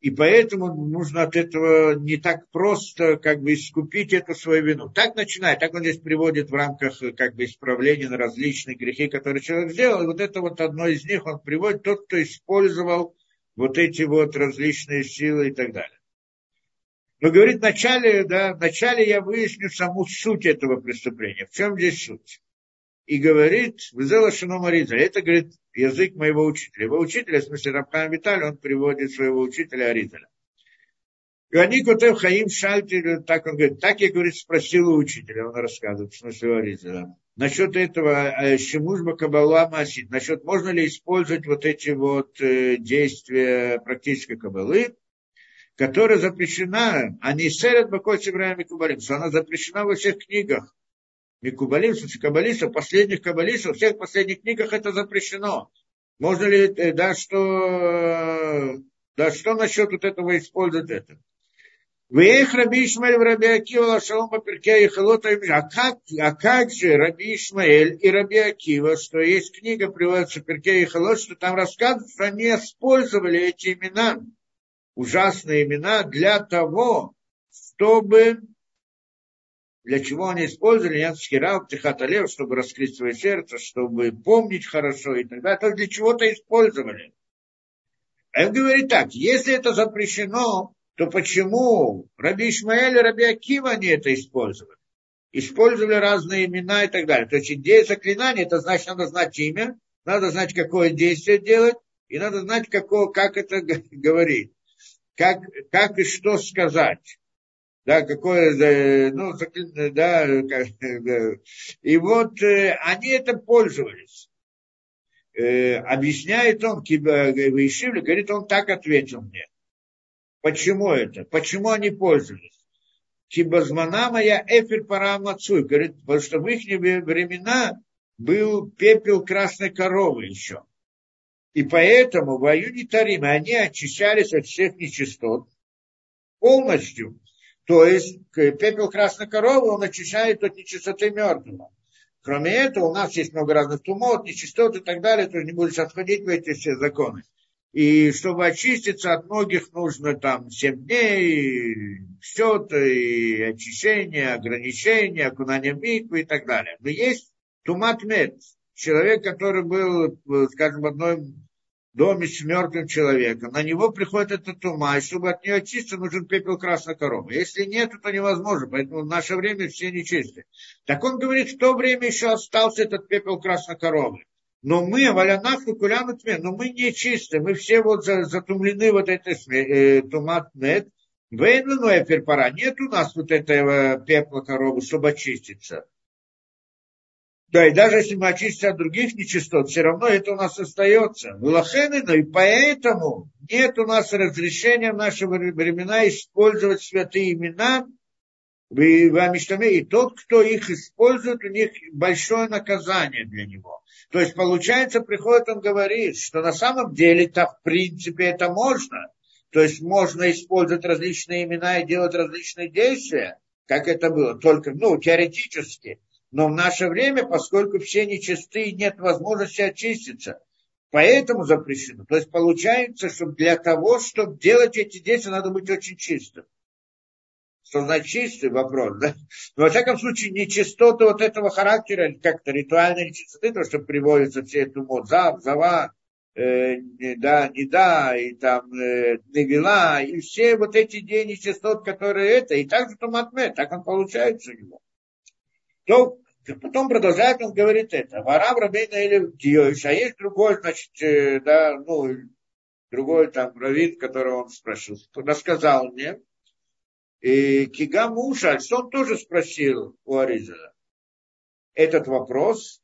И поэтому нужно от этого не так просто как бы искупить эту свою вину. Так начинает, так он здесь приводит в рамках как бы исправления на различные грехи, которые человек сделал. И вот это вот одно из них он приводит, тот, кто использовал вот эти вот различные силы и так далее. Но говорит, вначале, да, вначале я выясню саму суть этого преступления. В чем здесь суть? И говорит, Визела Шиномариза, это, говорит, язык моего учителя. Его учителя, в смысле Рабхам Виталий, он приводит своего учителя Аризаля. И они Котев Хаим Шальти, так он говорит, так я, говорит, спросил у учителя, он рассказывает, в смысле Аризаля. Насчет этого э, Шимужба Кабала Масид, насчет можно ли использовать вот эти вот э, действия практической кабалы, которая запрещена, а не серед Бакой Сибраем и Кубалим, что она запрещена во всех книгах Микубалим, каббалистов, последних каббалистов, всех последних книгах это запрещено. Можно ли, э, да, что, да, что насчет вот этого использовать это? Вех Раби Ишмаэль в Раби Акива Лашалом Паперке и Халота а как, а как же Раби Ишмаэль и Раби Акива, что есть книга, приводится Перке и Халот, что там рассказывают, что они использовали эти имена, ужасные имена, для того, чтобы для чего они использовали Яцкирав, Тихаталев, чтобы раскрыть свое сердце, чтобы помнить хорошо и так далее. То для чего-то использовали. А он говорит так, если это запрещено, то почему Раби Ишмаэль и Раби Акива они это использовали? Использовали разные имена и так далее. То есть идея заклинания, это значит, надо знать имя, надо знать, какое действие делать, и надо знать, какое, как это говорить, как, как и что сказать. Да, какое, ну, да, и вот э, они это пользовались. Э, объясняет он, Вишивли, говорит, он так ответил мне. Почему это? Почему они пользовались? Кибазмана моя эфир парамацуй. Говорит, потому что в их времена был пепел красной коровы еще. И поэтому в Аюне Тариме они очищались от всех нечистот полностью. То есть пепел красной коровы он очищает от нечистоты мертвого. Кроме этого, у нас есть много разных тумот, нечистот и так далее, тоже не буду сейчас входить в эти все законы. И чтобы очиститься от многих, нужно там 7 дней, счет, и очищение, ограничение, окунание в микву и так далее. Но есть тумат мед, человек, который был, скажем, в одном доме с мертвым человеком, на него приходит эта тума, и чтобы от нее очиститься, нужен пепел красной коровы. Если нет, то невозможно, поэтому в наше время все нечисты. Так он говорит, в то время еще остался этот пепел красной коровы. Но мы, валянах и куляну тьме, но мы не чисты, мы все вот затумлены вот этой э, тумат нет. Вейнлену перпара, нет у нас вот этого пепла коровы, чтобы очиститься. Да, и даже если мы очистимся от других нечистот, все равно это у нас остается. Лохены, но и поэтому нет у нас разрешения в наши времена использовать святые имена и тот, кто их использует, у них большое наказание для него. То есть, получается, приходит, он говорит, что на самом деле-то, в принципе, это можно. То есть, можно использовать различные имена и делать различные действия, как это было, только, ну, теоретически. Но в наше время, поскольку все нечисты, нет возможности очиститься, поэтому запрещено. То есть, получается, что для того, чтобы делать эти действия, надо быть очень чистым что значит чистый вопрос, да? Но, во всяком случае, нечистоты вот этого характера, как-то ритуальные нечистоты, то, что приводится все эту мод, зав, зава, э, да, не да, и там э, невела, и все вот эти деньги нечистот, которые это, и также томатме, так он получается у него. То потом продолжает, он говорит это. Варам Рабейна или Диоиш, а есть другой, значит, э, да, ну, другой там раввин, которого он спросил, рассказал мне, и Кига Мушаль, он тоже спросил у Аризала этот вопрос.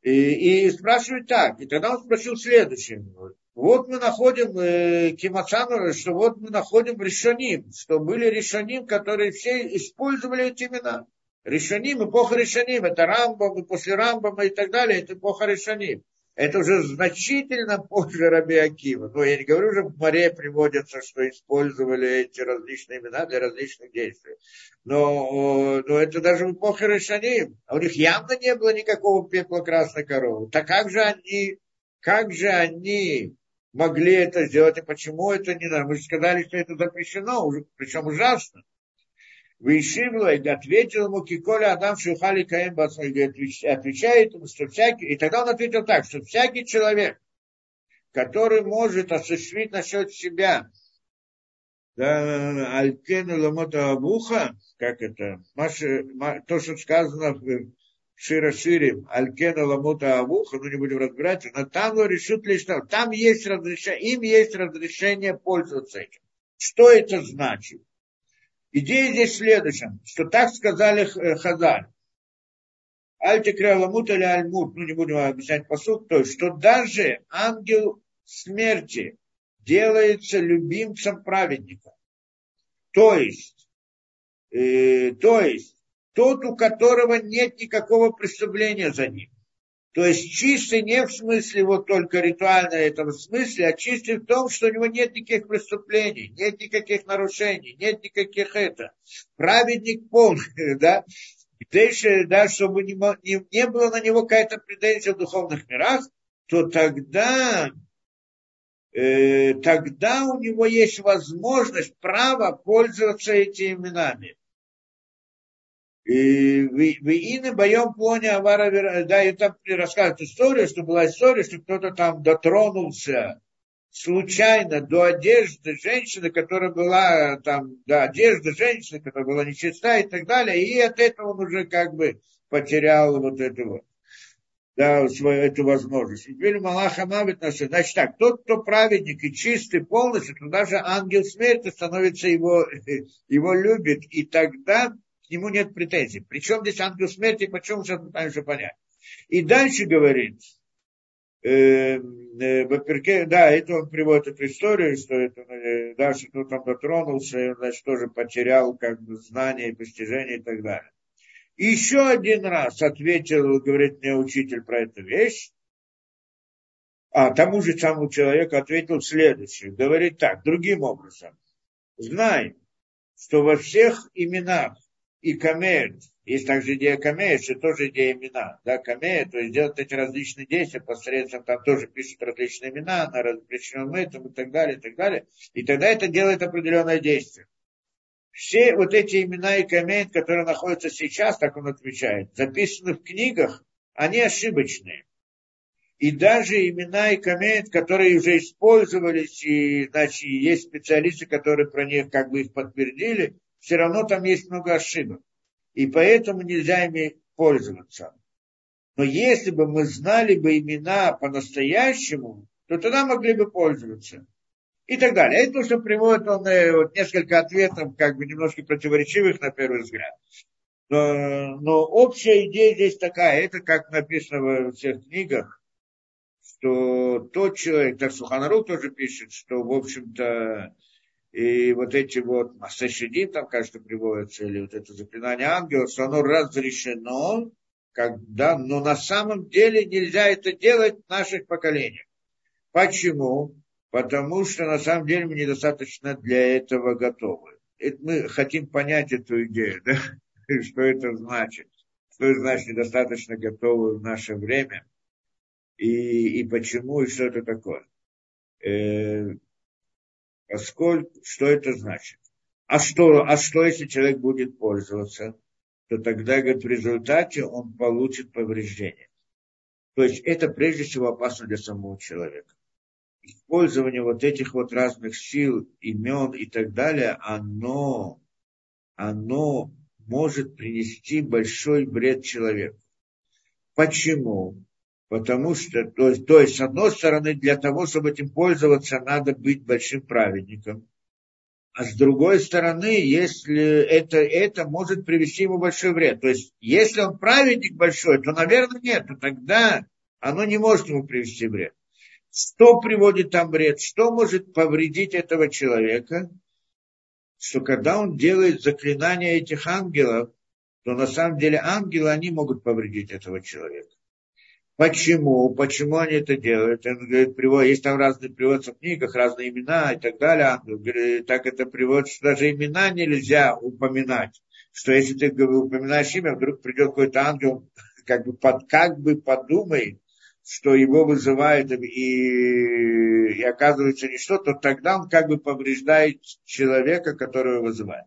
И, и спрашивает так. И тогда он спросил следующим. Вот мы находим э, Кимацану, что вот мы находим решоним, что были решоним, которые все использовали эти имена. Решоним, эпоха решоним, это Рамбам, и после Рамбама и так далее, это эпоха решоним. Это уже значительно позже Раби Акива. Но я не говорю, что в море приводится, что использовали эти различные имена для различных действий. Но, но это даже в эпохе Решаним. А у них явно не было никакого пепла красной коровы. Так как же они, как же они могли это сделать, и почему это не надо? Мы же сказали, что это запрещено, причем ужасно. Вишивло и ответил ему Киколя Адам Шухали Каем отвечает ему, что всякий, и тогда он ответил так, что всякий человек, который может осуществить насчет себя да, Алькену Ламота Абуха, как это, то, что сказано в Шира Ширим, Алькена Ламота Абуха, ну не будем разбирать, но там решит лишь там, там есть разрешение, им есть разрешение пользоваться этим. Что это значит? Идея здесь следующая, что так сказали э, Хазаль. Альтикреаламут или альмут, ну не будем объяснять посуд, то есть, что даже ангел смерти делается любимцем праведника. То есть, э, то есть, тот, у которого нет никакого преступления за ним. То есть чистый не в смысле вот только ритуально этого смысле, а чистый в том, что у него нет никаких преступлений, нет никаких нарушений, нет никаких это. Праведник полный, да. Дальше, да, чтобы не, не, не было на него какая-то претензия в духовных мирах, то тогда, э, тогда у него есть возможность, право пользоваться этими именами. И вы ины боем плоне авара, да, и там рассказывают историю, что была история, что кто-то там дотронулся случайно до одежды женщины, которая была там, до одежды женщины, которая была нечиста и так далее, и от этого он уже как бы потерял вот эту вот, да, свою эту возможность. Теперь Малах Амавит. Значит так, тот, кто праведник и чистый полностью, то даже ангел смерти становится его, его любит, и тогда к нему нет претензий. Причем здесь ангел смерти, почему сейчас пытаемся понять. И дальше говорит, э, э, да, это он приводит эту историю, что это, э, да, что кто там дотронулся, и он, значит, тоже потерял как бы знания и постижения и так далее. И еще один раз ответил, говорит мне учитель про эту вещь, а тому же самому человеку ответил следующее. Говорит так, другим образом. Знай, что во всех именах и камеет. Есть также идея камея, что тоже идея имена. Да, камея, то есть делать эти различные действия посредством, там тоже пишут различные имена на различном этом и так далее, и так далее. И тогда это делает определенное действие. Все вот эти имена и камеи, которые находятся сейчас, так он отвечает, записаны в книгах, они ошибочные. И даже имена и камеи, которые уже использовались, и значит, есть специалисты, которые про них как бы их подтвердили, все равно там есть много ошибок. И поэтому нельзя ими пользоваться. Но если бы мы знали бы имена по-настоящему, то тогда могли бы пользоваться. И так далее. Это что приводит он э, вот, несколько ответов, как бы немножко противоречивых на первый взгляд. Но, но общая идея здесь такая, это как написано во всех книгах, что тот человек, так Суханару тоже пишет, что, в общем-то, и вот эти вот Масашидим, там, кажется, приводятся, или вот это заклинание ангела, что оно разрешено, когда, но на самом деле нельзя это делать в наших поколениях. Почему? Потому что на самом деле мы недостаточно для этого готовы. Это мы хотим понять эту идею, да? что это значит. Что это значит недостаточно готовы в наше время. И, и почему, и что это такое. Э, Поскольку, что это значит? А что, а что, если человек будет пользоваться? То тогда, говорит, в результате он получит повреждение. То есть это прежде всего опасно для самого человека. Использование вот этих вот разных сил, имен и так далее, оно, оно может принести большой вред человеку. Почему? Потому что, то есть, то есть, с одной стороны, для того, чтобы этим пользоваться, надо быть большим праведником. А с другой стороны, если это, это может привести ему большой вред. То есть, если он праведник большой, то, наверное, нет. То тогда оно не может ему привести вред. Что приводит там вред? Что может повредить этого человека? Что когда он делает заклинания этих ангелов, то на самом деле ангелы, они могут повредить этого человека. Почему? Почему они это делают? Он говорит, приводит, есть там разные приводятся в книгах, разные имена и так далее. Он говорит, так это приводит, что даже имена нельзя упоминать. Что если ты упоминаешь имя, вдруг придет какой-то ангел, как бы, под, как бы подумай, что его вызывает и, и оказывается ничто, то тогда он как бы повреждает человека, которого вызывает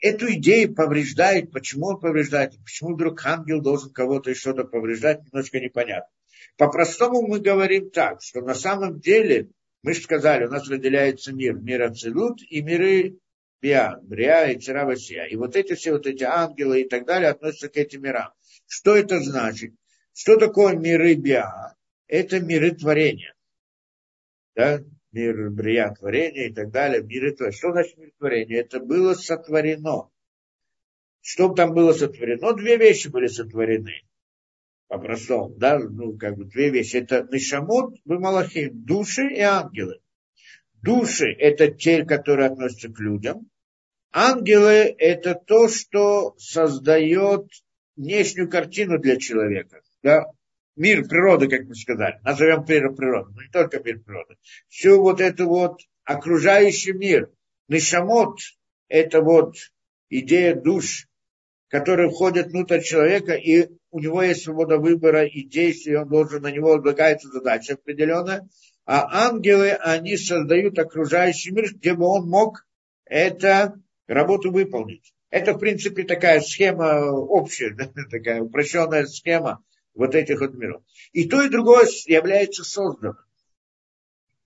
эту идею повреждает. Почему он повреждает? Почему вдруг ангел должен кого-то и что-то повреждать, немножко непонятно. По-простому мы говорим так, что на самом деле, мы же сказали, у нас разделяется мир, мир Ацелут и миры Биа, Бриа и Царавасия. И вот эти все вот эти ангелы и так далее относятся к этим мирам. Что это значит? Что такое миры Биа? Это миры творения. Да? Мир брия, и так далее, мир творения. Что значит мир творения? Это было сотворено. Что там было сотворено? Две вещи были сотворены. По-простому, да, ну, как бы две вещи. Это Нишамут, Малахим, души и ангелы. Души – это те, которые относятся к людям. Ангелы – это то, что создает внешнюю картину для человека. Да? Мир природы, как мы сказали, назовем мир природы, но не только мир природы, всю вот эту вот окружающий мир, Нишамот – это вот идея душ, которые входят внутрь человека, и у него есть свобода выбора и действий, он должен, на него возлагается задача определенная, а ангелы, они создают окружающий мир, где бы он мог эту работу выполнить. Это, в принципе, такая схема общая, такая упрощенная схема вот этих вот миров. И то, и другое является созданным.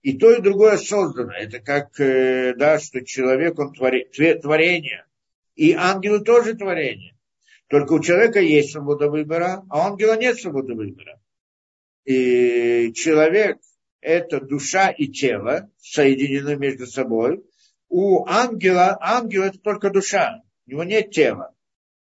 И то, и другое создано. Это как, э, да, что человек, он творение. И ангелы тоже творение. Только у человека есть свобода выбора, а у ангела нет свободы выбора. И человек – это душа и тело, соединены между собой. У ангела, ангел – это только душа, у него нет тела.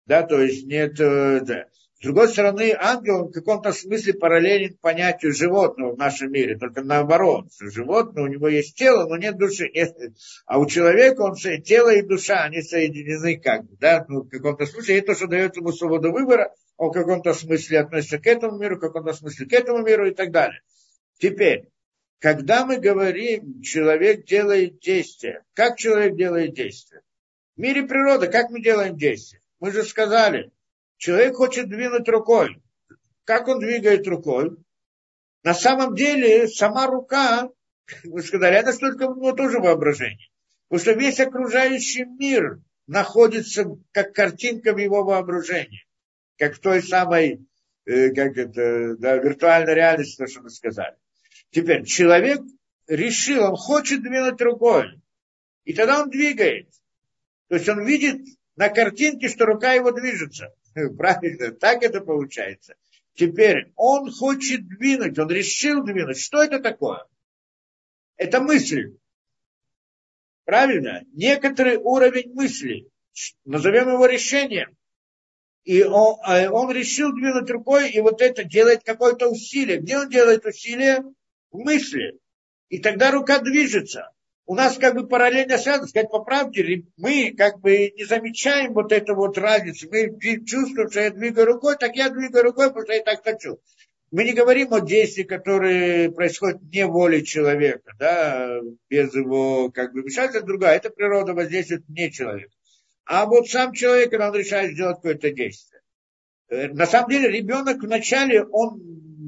Да, то есть нет, э, да. С другой стороны, ангел в каком-то смысле параллелен понятию животного в нашем мире, только наоборот. Животное, у него есть тело, но нет души. Нет. А у человека он, тело и душа, они соединены как бы, да, ну, в каком-то смысле. Это то, что дает ему свободу выбора, он в каком-то смысле относится к этому миру, в каком-то смысле к этому миру и так далее. Теперь, когда мы говорим, человек делает действие, как человек делает действие? В мире природы, как мы делаем действие? Мы же сказали, Человек хочет двинуть рукой. Как он двигает рукой? На самом деле, сама рука, вы сказали, это только у него тоже воображение. Потому что весь окружающий мир находится как картинка в его воображении. Как в той самой, э, как это, да, виртуальной реальности, то, что мы сказали. Теперь, человек решил, он хочет двинуть рукой. И тогда он двигает. То есть он видит на картинке, что рука его движется. Правильно, так это получается. Теперь он хочет двинуть, он решил двинуть. Что это такое? Это мысль. Правильно? Некоторый уровень мысли. Назовем его решением. И он, а он решил двинуть рукой, и вот это делает какое-то усилие. Где он делает усилие? В мысли. И тогда рука движется у нас как бы параллельно связано, сказать по правде, мы как бы не замечаем вот эту вот разницу. Мы чувствуем, что я двигаю рукой, так я двигаю рукой, потому что я так хочу. Мы не говорим о действии, которые происходят не волей человека, да, без его как бы вмешательства, другая. Это природа воздействует не человек. А вот сам человек, он решает сделать какое-то действие. Э, на самом деле ребенок вначале, он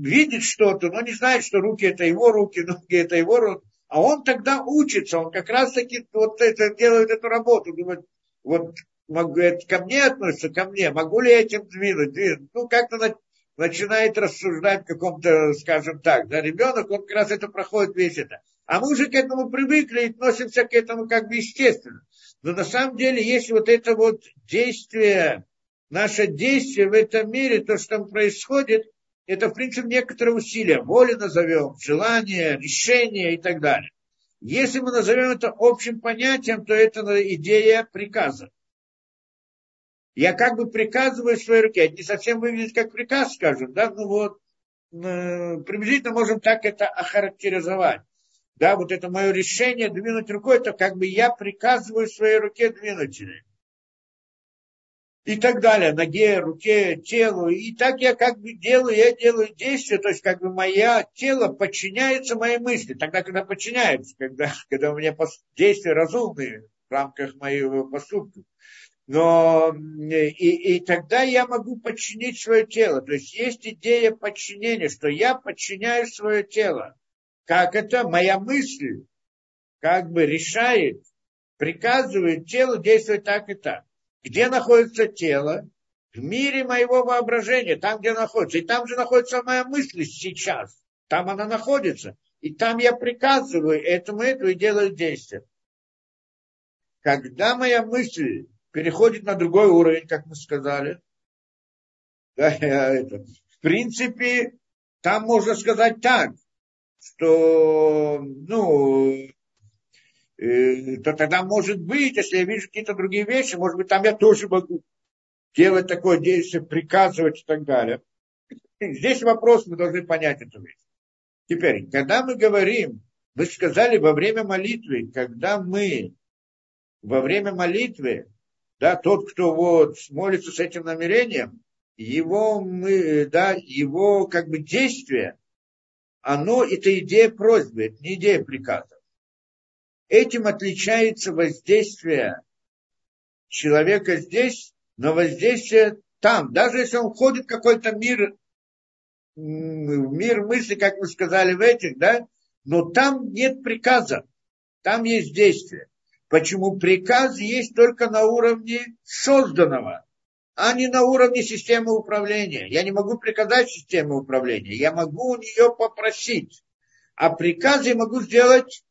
видит что-то, но не знает, что руки это его руки, ноги это его руки а он тогда учится, он как раз таки вот это, делает эту работу. Думает, вот могу, это ко мне относится, ко мне, могу ли я этим двинуть? двинуть? Ну, как-то на, начинает рассуждать в каком-то, скажем так, да, ребенок, он как раз это проходит весь это. А мы уже к этому привыкли и относимся к этому как бы естественно. Но на самом деле, если вот это вот действие, наше действие в этом мире, то, что там происходит, это, в принципе, некоторые усилия, воли назовем, желание, решение и так далее. Если мы назовем это общим понятием, то это идея приказа. Я как бы приказываю своей руке. Это не совсем выглядит как приказ, скажем, да, ну вот, э, приблизительно можем так это охарактеризовать. Да, вот это мое решение двинуть рукой, это как бы я приказываю своей руке двинуть и так далее, ноге, руке, телу. И так я как бы делаю, я делаю действия, то есть как бы мое тело подчиняется моей мысли. Тогда, когда подчиняется, когда, когда у меня действия разумные в рамках моего поступка. Но и, и тогда я могу подчинить свое тело. То есть есть идея подчинения, что я подчиняю свое тело. Как это? Моя мысль как бы решает, приказывает телу действовать так и так. Где находится тело? В мире моего воображения, там, где находится. И там же находится моя мысль сейчас. Там она находится. И там я приказываю этому, эту и делаю действие. Когда моя мысль переходит на другой уровень, как мы сказали, да, это, в принципе, там можно сказать так, что, ну, то тогда может быть, если я вижу какие-то другие вещи, может быть, там я тоже могу делать такое действие, приказывать и так далее. Здесь вопрос, мы должны понять эту вещь. Теперь, когда мы говорим, вы сказали во время молитвы, когда мы во время молитвы, да, тот, кто вот молится с этим намерением, его, мы, да, его как бы действие, оно, это идея просьбы, это не идея приказа. Этим отличается воздействие человека здесь, но воздействие там. Даже если он входит в какой-то мир, мир мысли, как вы сказали в этих, да, но там нет приказа, там есть действие. Почему приказ есть только на уровне созданного, а не на уровне системы управления. Я не могу приказать системе управления, я могу у нее попросить. А приказ я могу сделать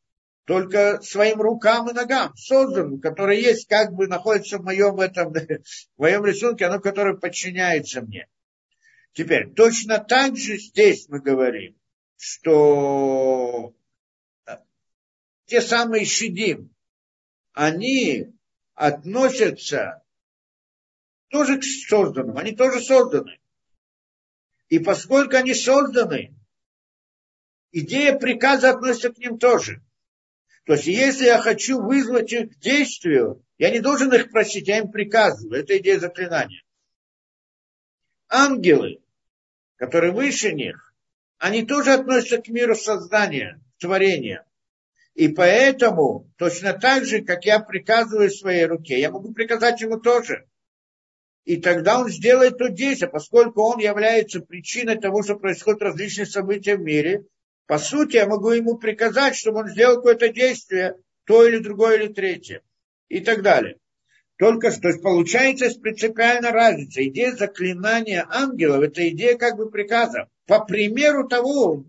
только своим рукам и ногам, созданным, который есть, как бы находится в моем, этом, в моем рисунке, оно, которое подчиняется мне. Теперь, точно так же здесь мы говорим, что те самые щадим, они относятся тоже к созданным, они тоже созданы. И поскольку они созданы, идея приказа относится к ним тоже. То есть, если я хочу вызвать их к действию, я не должен их просить, я им приказываю. Это идея заклинания. Ангелы, которые выше них, они тоже относятся к миру создания, творения. И поэтому, точно так же, как я приказываю своей руке, я могу приказать ему тоже. И тогда он сделает то действие, поскольку он является причиной того, что происходят различные события в мире. По сути, я могу ему приказать, чтобы он сделал какое-то действие, то или другое, или третье. И так далее. Только что, то есть получается принципиальная разница. Идея заклинания ангелов – это идея как бы приказа. По примеру того,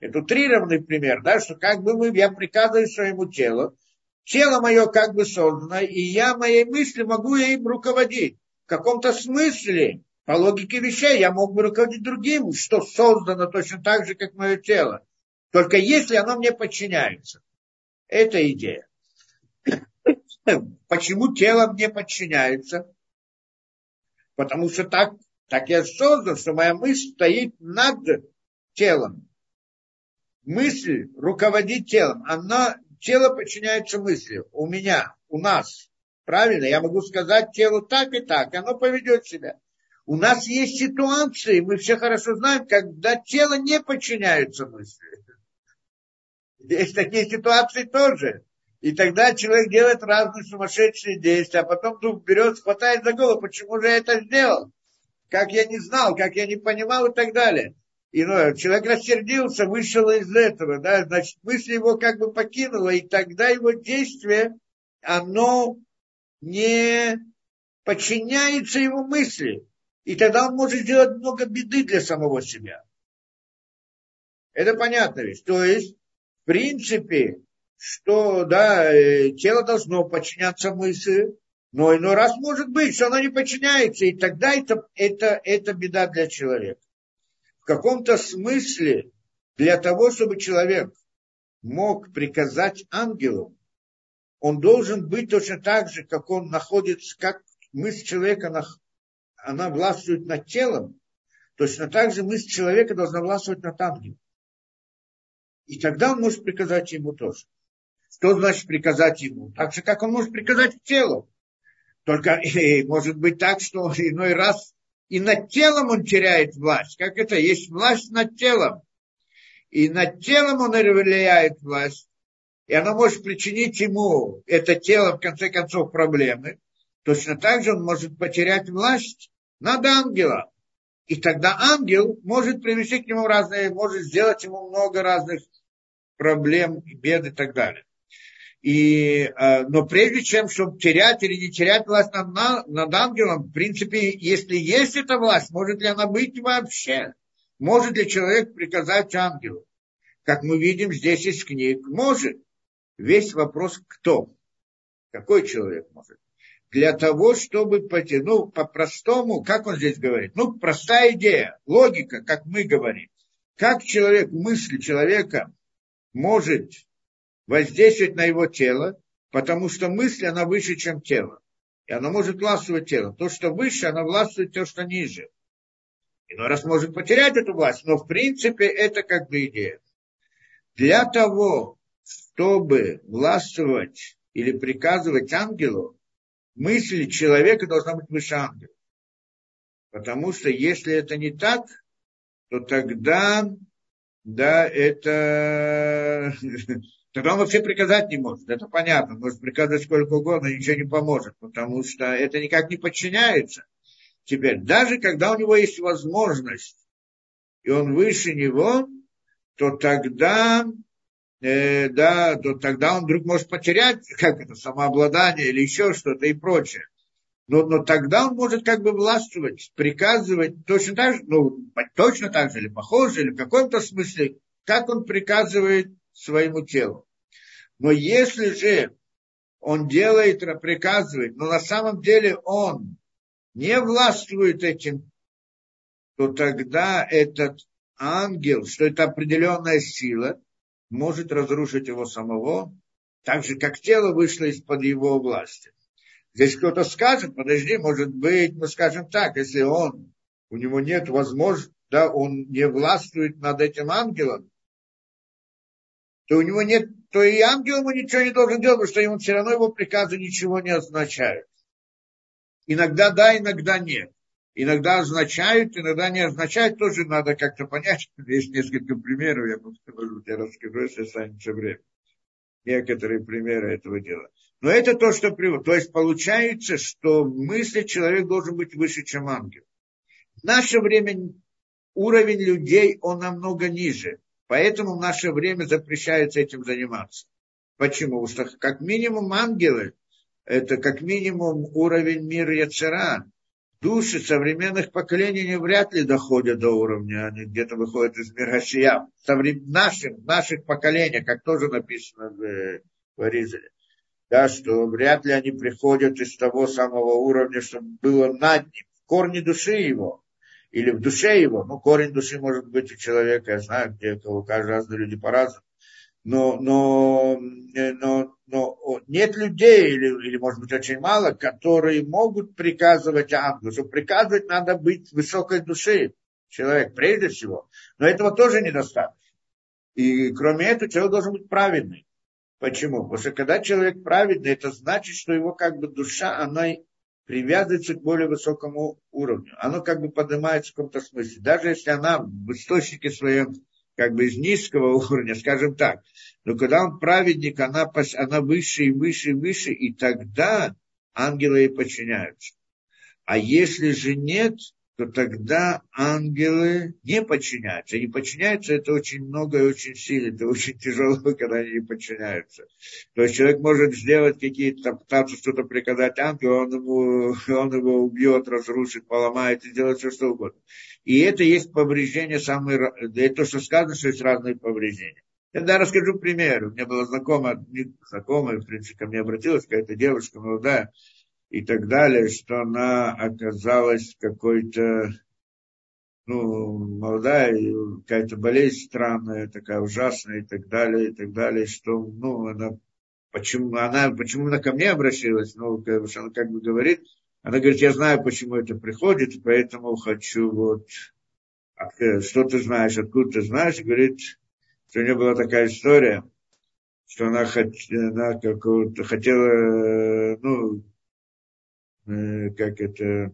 это утрированный пример, да, что как бы мы, я приказываю своему телу, тело мое как бы создано, и я моей мысли могу им руководить в каком-то смысле, по логике вещей, я мог бы руководить другим, что создано точно так же, как мое тело. Только если оно мне подчиняется. Это идея. Почему тело мне подчиняется? Потому что так, так я создан, что моя мысль стоит над телом. Мысль руководит телом. Она, тело подчиняется мысли. У меня, у нас. Правильно, я могу сказать телу так и так, оно поведет себя. У нас есть ситуации, мы все хорошо знаем, когда тело не подчиняется мысли. Есть такие ситуации тоже. И тогда человек делает разные сумасшедшие действия, а потом вдруг берет, хватает за голову, почему же я это сделал? Как я не знал, как я не понимал и так далее. И ну, человек рассердился, вышел из этого, да, значит, мысль его как бы покинула, и тогда его действие, оно не подчиняется его мысли. И тогда он может сделать много беды для самого себя. Это понятно ведь. То есть, принципе, что да, э, тело должно подчиняться мысли, но иной раз может быть, что оно не подчиняется, и тогда это, это, это беда для человека. В каком-то смысле для того, чтобы человек мог приказать ангелу, он должен быть точно так же, как он находится, как мысль человека, она, она властвует над телом, точно так же мысль человека должна властвовать над ангелом. И тогда он может приказать ему тоже. Что значит приказать ему? Так же, как он может приказать телу. Только и, может быть так, что иной раз и над телом он теряет власть. Как это? Есть власть над телом. И над телом он влияет власть и оно может причинить ему, это тело, в конце концов, проблемы, точно так же он может потерять власть над ангелом. И тогда ангел может привести к нему разные, может сделать ему много разных проблем, бед и так далее. И, э, но прежде чем, чтобы терять или не терять власть над, над ангелом, в принципе, если есть эта власть, может ли она быть вообще? Может ли человек приказать ангелу? Как мы видим здесь из книг, может весь вопрос кто? Какой человек может? Для того, чтобы пойти, ну, по-простому, как он здесь говорит? Ну, простая идея, логика, как мы говорим. Как человек, мысль человека может воздействовать на его тело, потому что мысль, она выше, чем тело. И она может властвовать телом. То, что выше, она властвует то, что ниже. Иной раз может потерять эту власть, но в принципе это как бы идея. Для того, чтобы властвовать или приказывать ангелу, мысль человека должна быть выше ангела. Потому что если это не так, то тогда, да, это, тогда он вообще приказать не может. Это понятно. Может приказать сколько угодно, ничего не поможет, потому что это никак не подчиняется. Теперь, даже когда у него есть возможность, и он выше него, то тогда, э, да, то тогда он вдруг может потерять, как это, самообладание или еще что-то и прочее. Но, но тогда он может как бы властвовать, приказывать точно так же, ну, точно так же, или похоже, или в каком-то смысле, как он приказывает своему телу. Но если же он делает, приказывает, но на самом деле он не властвует этим, то тогда этот ангел, что это определенная сила, может разрушить его самого, так же, как тело вышло из-под его власти. Здесь кто-то скажет, подожди, может быть, мы скажем так, если он, у него нет возможности, да, он не властвует над этим ангелом, то у него нет, то и ангел ему ничего не должен делать, потому что ему все равно его приказы ничего не означают. Иногда да, иногда нет иногда означают, иногда не означают, тоже надо как-то понять. Есть несколько примеров, я, может я расскажу, если останется время. Некоторые примеры этого дела. Но это то, что приводит. То есть получается, что мысли человек должен быть выше, чем ангел. В наше время уровень людей, он намного ниже. Поэтому в наше время запрещается этим заниматься. Почему? Потому что как минимум ангелы, это как минимум уровень мира Яцера, души современных поколений не вряд ли доходят до уровня, они где-то выходят из Миргашия. Нашим, наших поколениях, как тоже написано в, в Ризеле, да, что вряд ли они приходят из того самого уровня, что было над ним, в корне души его, или в душе его. Ну, корень души может быть у человека, я знаю, где у каждого разные люди по-разному но, но, э, но, но нет людей, или, или, может быть, очень мало, которые могут приказывать ангелу. Чтобы приказывать, надо быть высокой души человек, прежде всего. Но этого тоже недостаточно. И кроме этого, человек должен быть праведный. Почему? Потому что когда человек праведный, это значит, что его как бы душа, она привязывается к более высокому уровню. Она как бы поднимается в каком-то смысле. Даже если она в источнике своем как бы из низкого уровня, скажем так. Но когда он праведник, она, она выше и выше и выше, и тогда ангелы ей подчиняются. А если же нет, то тогда ангелы не подчиняются. Они подчиняются, это очень много и очень сильно, это очень тяжело, когда они не подчиняются. То есть человек может сделать какие-то, пытаться что-то приказать ангелу, он, ему, он его убьет, разрушит, поломает и сделает все, что угодно. И это есть повреждение самые, это то, что сказано, что есть разные повреждения. Я расскажу пример. У меня была знакомая, знакомая, в принципе, ко мне обратилась какая-то девушка молодая, и так далее, что она оказалась какой-то, ну, молодая, какая-то болезнь странная, такая ужасная и так далее, и так далее, что, ну, она, почему она, почему она ко мне обращалась, ну, как бы, она как бы говорит, она говорит, я знаю, почему это приходит, поэтому хочу вот, что ты знаешь, откуда ты знаешь, говорит, что у нее была такая история, что она, хот, она хотела, ну, как это,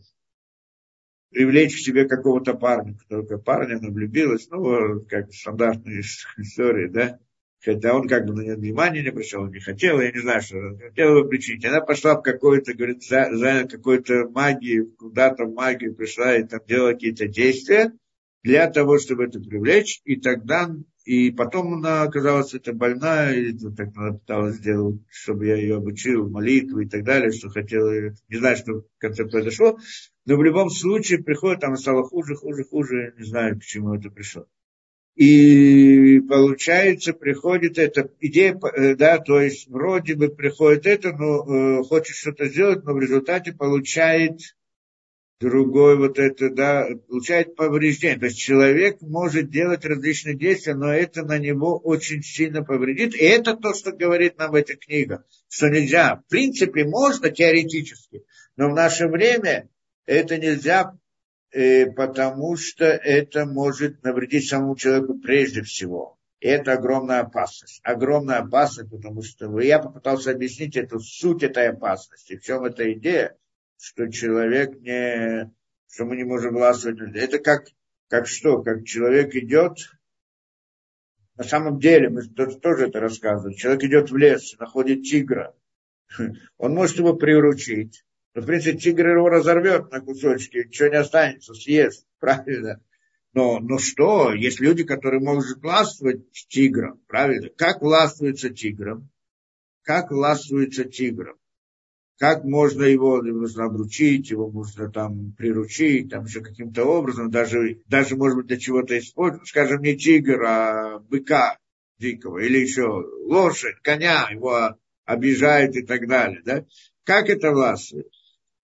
привлечь к себе какого-то парня, только парня она влюбилась, ну, как стандартная история, да, хотя он как бы на нее внимания не обращал, он не хотел, я не знаю, что хотела бы причинить. Она пошла в какой-то, говорит, за, за какой-то магии, куда-то магию пришла и там делала какие-то действия для того, чтобы это привлечь, и тогда и потом она оказалась это больная, и ну, так она пыталась сделать, чтобы я ее обучил, молитву и так далее, что хотела, не знаю, что в конце произошло, но в любом случае приходит, она стала хуже, хуже, хуже, не знаю, к чему это пришло. И получается, приходит эта идея, э, да, то есть вроде бы приходит это, но э, хочет что-то сделать, но в результате получает другой вот это, да, получает повреждение. То есть человек может делать различные действия, но это на него очень сильно повредит. И это то, что говорит нам эта книга, что нельзя. В принципе, можно теоретически, но в наше время это нельзя, э, потому что это может навредить самому человеку прежде всего. Это огромная опасность. Огромная опасность, потому что я попытался объяснить эту суть этой опасности. В чем эта идея? Что человек не что мы не можем властвовать. Это как, как что? Как человек идет, на самом деле, мы тоже это рассказывали, человек идет в лес, находит тигра, он может его приручить, но, в принципе, тигр его разорвет на кусочки, ничего не останется, съест, правильно? Но, но что, есть люди, которые могут властвовать тигром, правильно? Как властвуется тигром? Как властвуется тигром? Как можно его можно обручить, его можно там приручить, там еще каким-то образом, даже, даже может быть, для чего-то использовать, скажем, не тигр, а быка дикого, или еще лошадь, коня, его обижают и так далее, да? Как это властвует?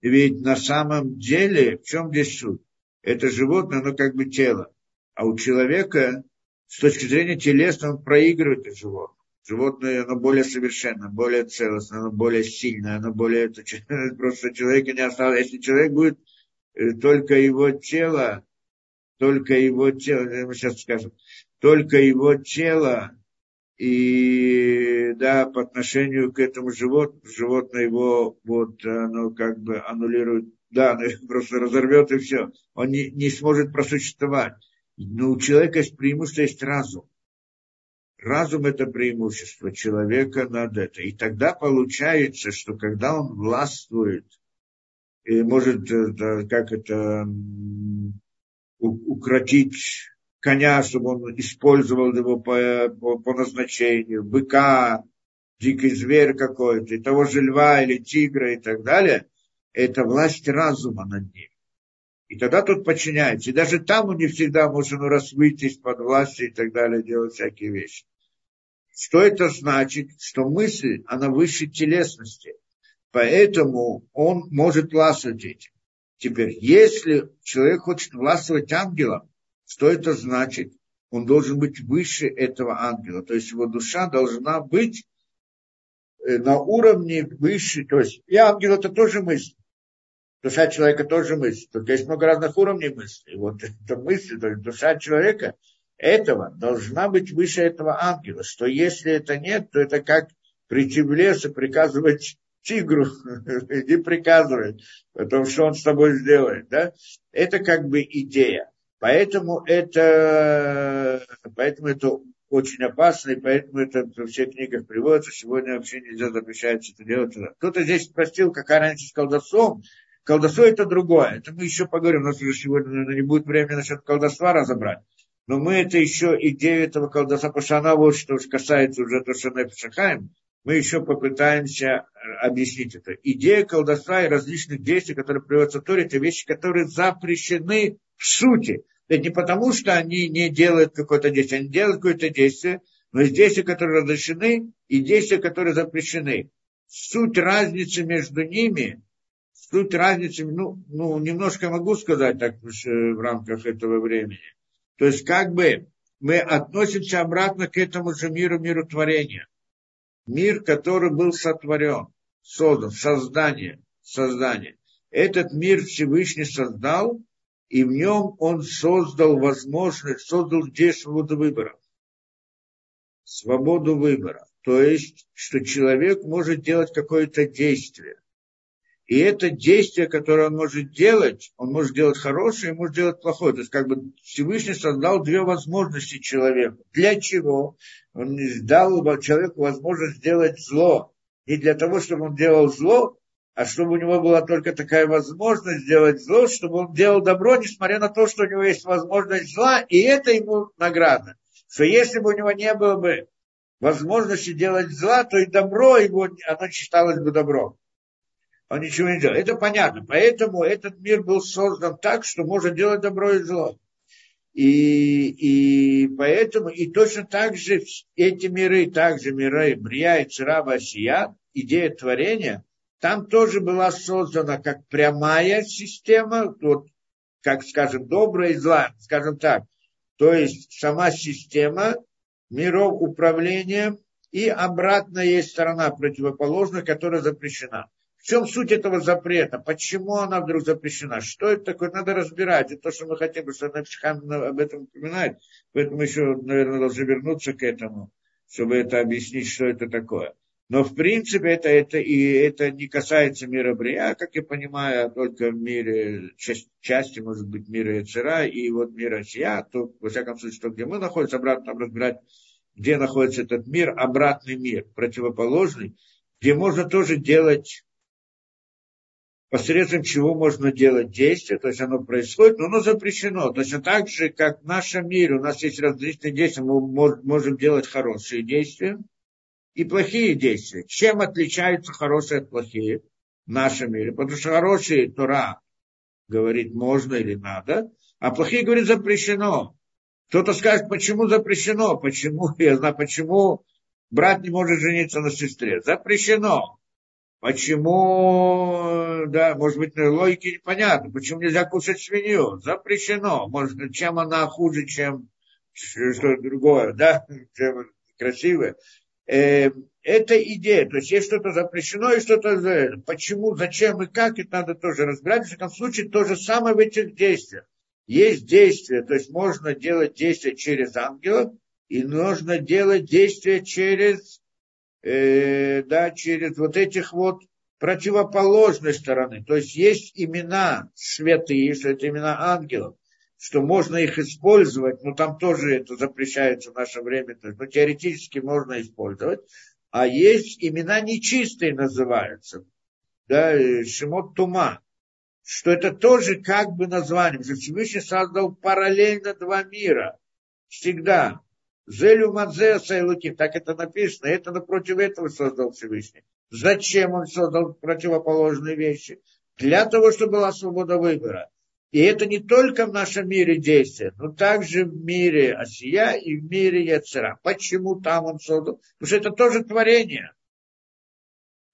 Ведь на самом деле, в чем здесь суть? Это животное, оно как бы тело. А у человека, с точки зрения телесного, он проигрывает это животное. Животное, оно более совершенно, более целостное, оно более сильное, оно более... Просто человека не осталось. Если человек будет э, только его тело, только его тело, мы сейчас скажем, только его тело и да, по отношению к этому животному, животное его вот оно как бы аннулирует, да, оно просто разорвет и все. Он не, не сможет просуществовать. Но у человека есть преимущество, есть разум. Разум – это преимущество человека над это. И тогда получается, что когда он властвует, и может, это, как это, укротить коня, чтобы он использовал его по, по, по назначению, быка, дикий зверь какой-то, и того же льва или тигра и так далее, это власть разума над ним. И тогда тот подчиняется. И даже там он не всегда может ну, раз выйти из-под власти и так далее, делать всякие вещи. Что это значит? Что мысль, она выше телесности. Поэтому он может властвовать. Теперь, если человек хочет властвовать ангелом, что это значит? Он должен быть выше этого ангела. То есть его душа должна быть э, на уровне выше. То есть и ангел это тоже мысль душа человека тоже мысль. Только есть много разных уровней мысли. Вот эта мысль, то есть душа человека этого должна быть выше этого ангела. Что если это нет, то это как прийти в лес и приказывать тигру, иди приказывай, потом что он с тобой сделает. Да? Это как бы идея. Поэтому это, поэтому это очень опасно, и поэтому это во всех книгах приводится. Сегодня вообще нельзя запрещать это делать. Кто-то здесь спросил, какая разница с колдовством. Колдовство это другое. Это мы еще поговорим. У нас уже сегодня наверное, не будет времени насчет колдовства разобрать. Но мы это еще идею этого что она вот что касается уже то, что мы еще попытаемся э, объяснить это. Идея колдовства и различных действий, которые приводятся в Торе, это вещи, которые запрещены в сути. Это не потому, что они не делают какое-то действие, они делают какое-то действие, но есть действия, которые разрешены, и действия, которые запрещены. Суть разницы между ними Суть разницы, ну, ну, немножко могу сказать так в рамках этого времени. То есть как бы мы относимся обратно к этому же миру, миру творения. Мир, который был сотворен, создан, создание, создание. Этот мир Всевышний создал, и в нем он создал возможность, создал здесь свободу выбора. Свободу выбора. То есть, что человек может делать какое-то действие. И это действие, которое он может делать, он может делать хорошее, может делать плохое. То есть как бы Всевышний создал две возможности человеку. Для чего? Он дал человеку возможность сделать зло. Не для того, чтобы он делал зло, а чтобы у него была только такая возможность сделать зло, чтобы он делал добро, несмотря на то, что у него есть возможность зла, и это ему награда. Что если бы у него не было бы возможности делать зла, то и добро его, оно считалось бы добром он ничего не делает. Это понятно. Поэтому этот мир был создан так, что можно делать добро и зло. И, и поэтому, и точно так же эти миры, также миры Брия и Цираба Асия, идея творения, там тоже была создана как прямая система, вот, как, скажем, добрая и злая, скажем так. То есть сама система миров управления и обратная есть сторона противоположная, которая запрещена. В чем суть этого запрета? Почему она вдруг запрещена? Что это такое? Надо разбирать. Это то, что мы хотим, что Напсихам об этом упоминает. Поэтому еще, наверное, должны вернуться к этому, чтобы это объяснить, что это такое. Но в принципе это, это, и это не касается мира Брия, как я понимаю, а только в мире части, части может быть, мира Яцера и вот мира Сия, то, во всяком случае, то, где мы находимся, обратно там разбирать, где находится этот мир, обратный мир, противоположный, где можно тоже делать посредством чего можно делать действия, то есть оно происходит, но оно запрещено. Точно так же, как в нашем мире у нас есть различные действия, мы можем делать хорошие действия, и плохие действия. Чем отличаются хорошие от плохих в нашем мире? Потому что хорошие Тора говорит можно или надо, а плохие говорит запрещено. Кто-то скажет, почему запрещено, почему, я знаю, почему брат не может жениться на сестре. Запрещено. Почему, да, может быть, логики непонятно. Почему нельзя кушать свинью? Запрещено. Может, чем она хуже, чем что-то другое, да, чем красивое. Э, это идея, то есть есть что-то запрещено и что-то почему, зачем и как, это надо тоже разбирать. В всяком случае, то же самое в этих действиях. Есть действия, то есть можно делать действия через ангелов, и нужно делать действия через, э, да, через вот этих вот противоположной стороны. То есть есть имена святые, что это имена ангелов, что можно их использовать, но там тоже это запрещается в наше время, но ну, теоретически можно использовать. А есть имена нечистые называются, да, Шимот Тума, что это тоже как бы название, Всевышний создал параллельно два мира, всегда. Зелю Мадзе Сайлуки, так это написано, это напротив этого создал Всевышний. Зачем он создал противоположные вещи? Для того, чтобы была свобода выбора. И это не только в нашем мире действие, но также в мире Осия и в мире Яцера. Почему там он создал? Потому что это тоже творение.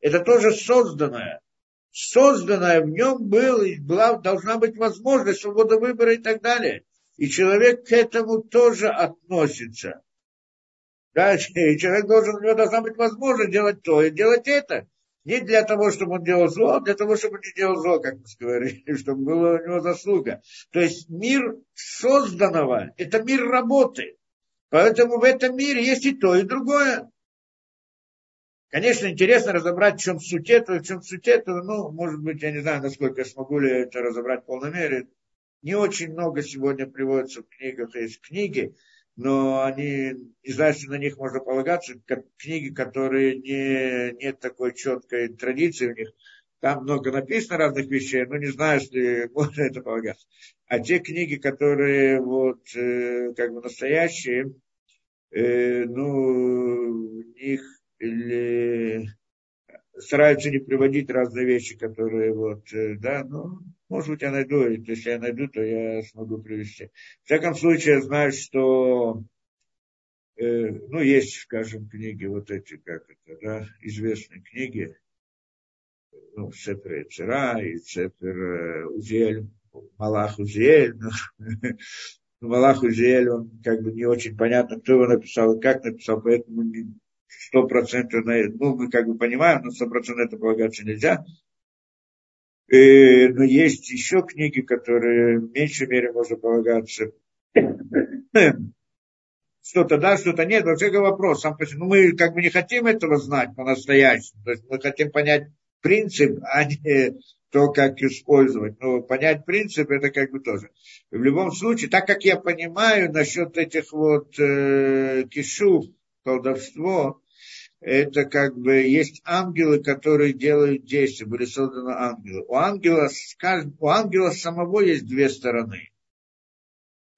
Это тоже созданное. Созданное в нем было, была, должна быть возможность свобода выбора и так далее. И человек к этому тоже относится. Да, и человек должен, у него должна быть возможность делать то и делать это. Не для того, чтобы он делал зло, а для того, чтобы он не делал зло, как мы говорили, чтобы была у него заслуга. То есть мир созданного – это мир работы. Поэтому в этом мире есть и то, и другое. Конечно, интересно разобрать, в чем суть этого, в чем суть этого. Ну, может быть, я не знаю, насколько я смогу ли это разобрать в полной мере. Не очень много сегодня приводится в книгах. Есть книги, но они, не знаю, что на них можно полагаться, книги, которые не, нет такой четкой традиции в них. Там много написано разных вещей, но не знаю, если можно это полагаться. А те книги, которые вот э, как бы настоящие, э, ну, в них или стараются не приводить разные вещи, которые вот, э, да, ну, может быть, я найду, если я найду, то я смогу привести. В всяком случае, я знаю, что, э, ну, есть, скажем, книги вот эти, как это, да, известные книги, ну, Сепер Эцера и Сепер э, Узель, Малах Узель, ну, Малах Узель, он как бы не очень понятно, кто его написал и как написал, поэтому сто процентов, ну, мы как бы понимаем, но сто процентов это полагаться нельзя. И, но есть еще книги, которые в меньшей мере можно полагаться. Что-то да, что-то нет. Вообще вопрос. Сам, ну, мы как бы не хотим этого знать по-настоящему. То есть мы хотим понять принцип, а не то, как использовать. Но понять принцип, это как бы тоже. В любом случае, так как я понимаю насчет этих вот э, кишу, колдовство, это как бы есть ангелы, которые делают действия, были созданы ангелы. У ангела, у ангела самого есть две стороны.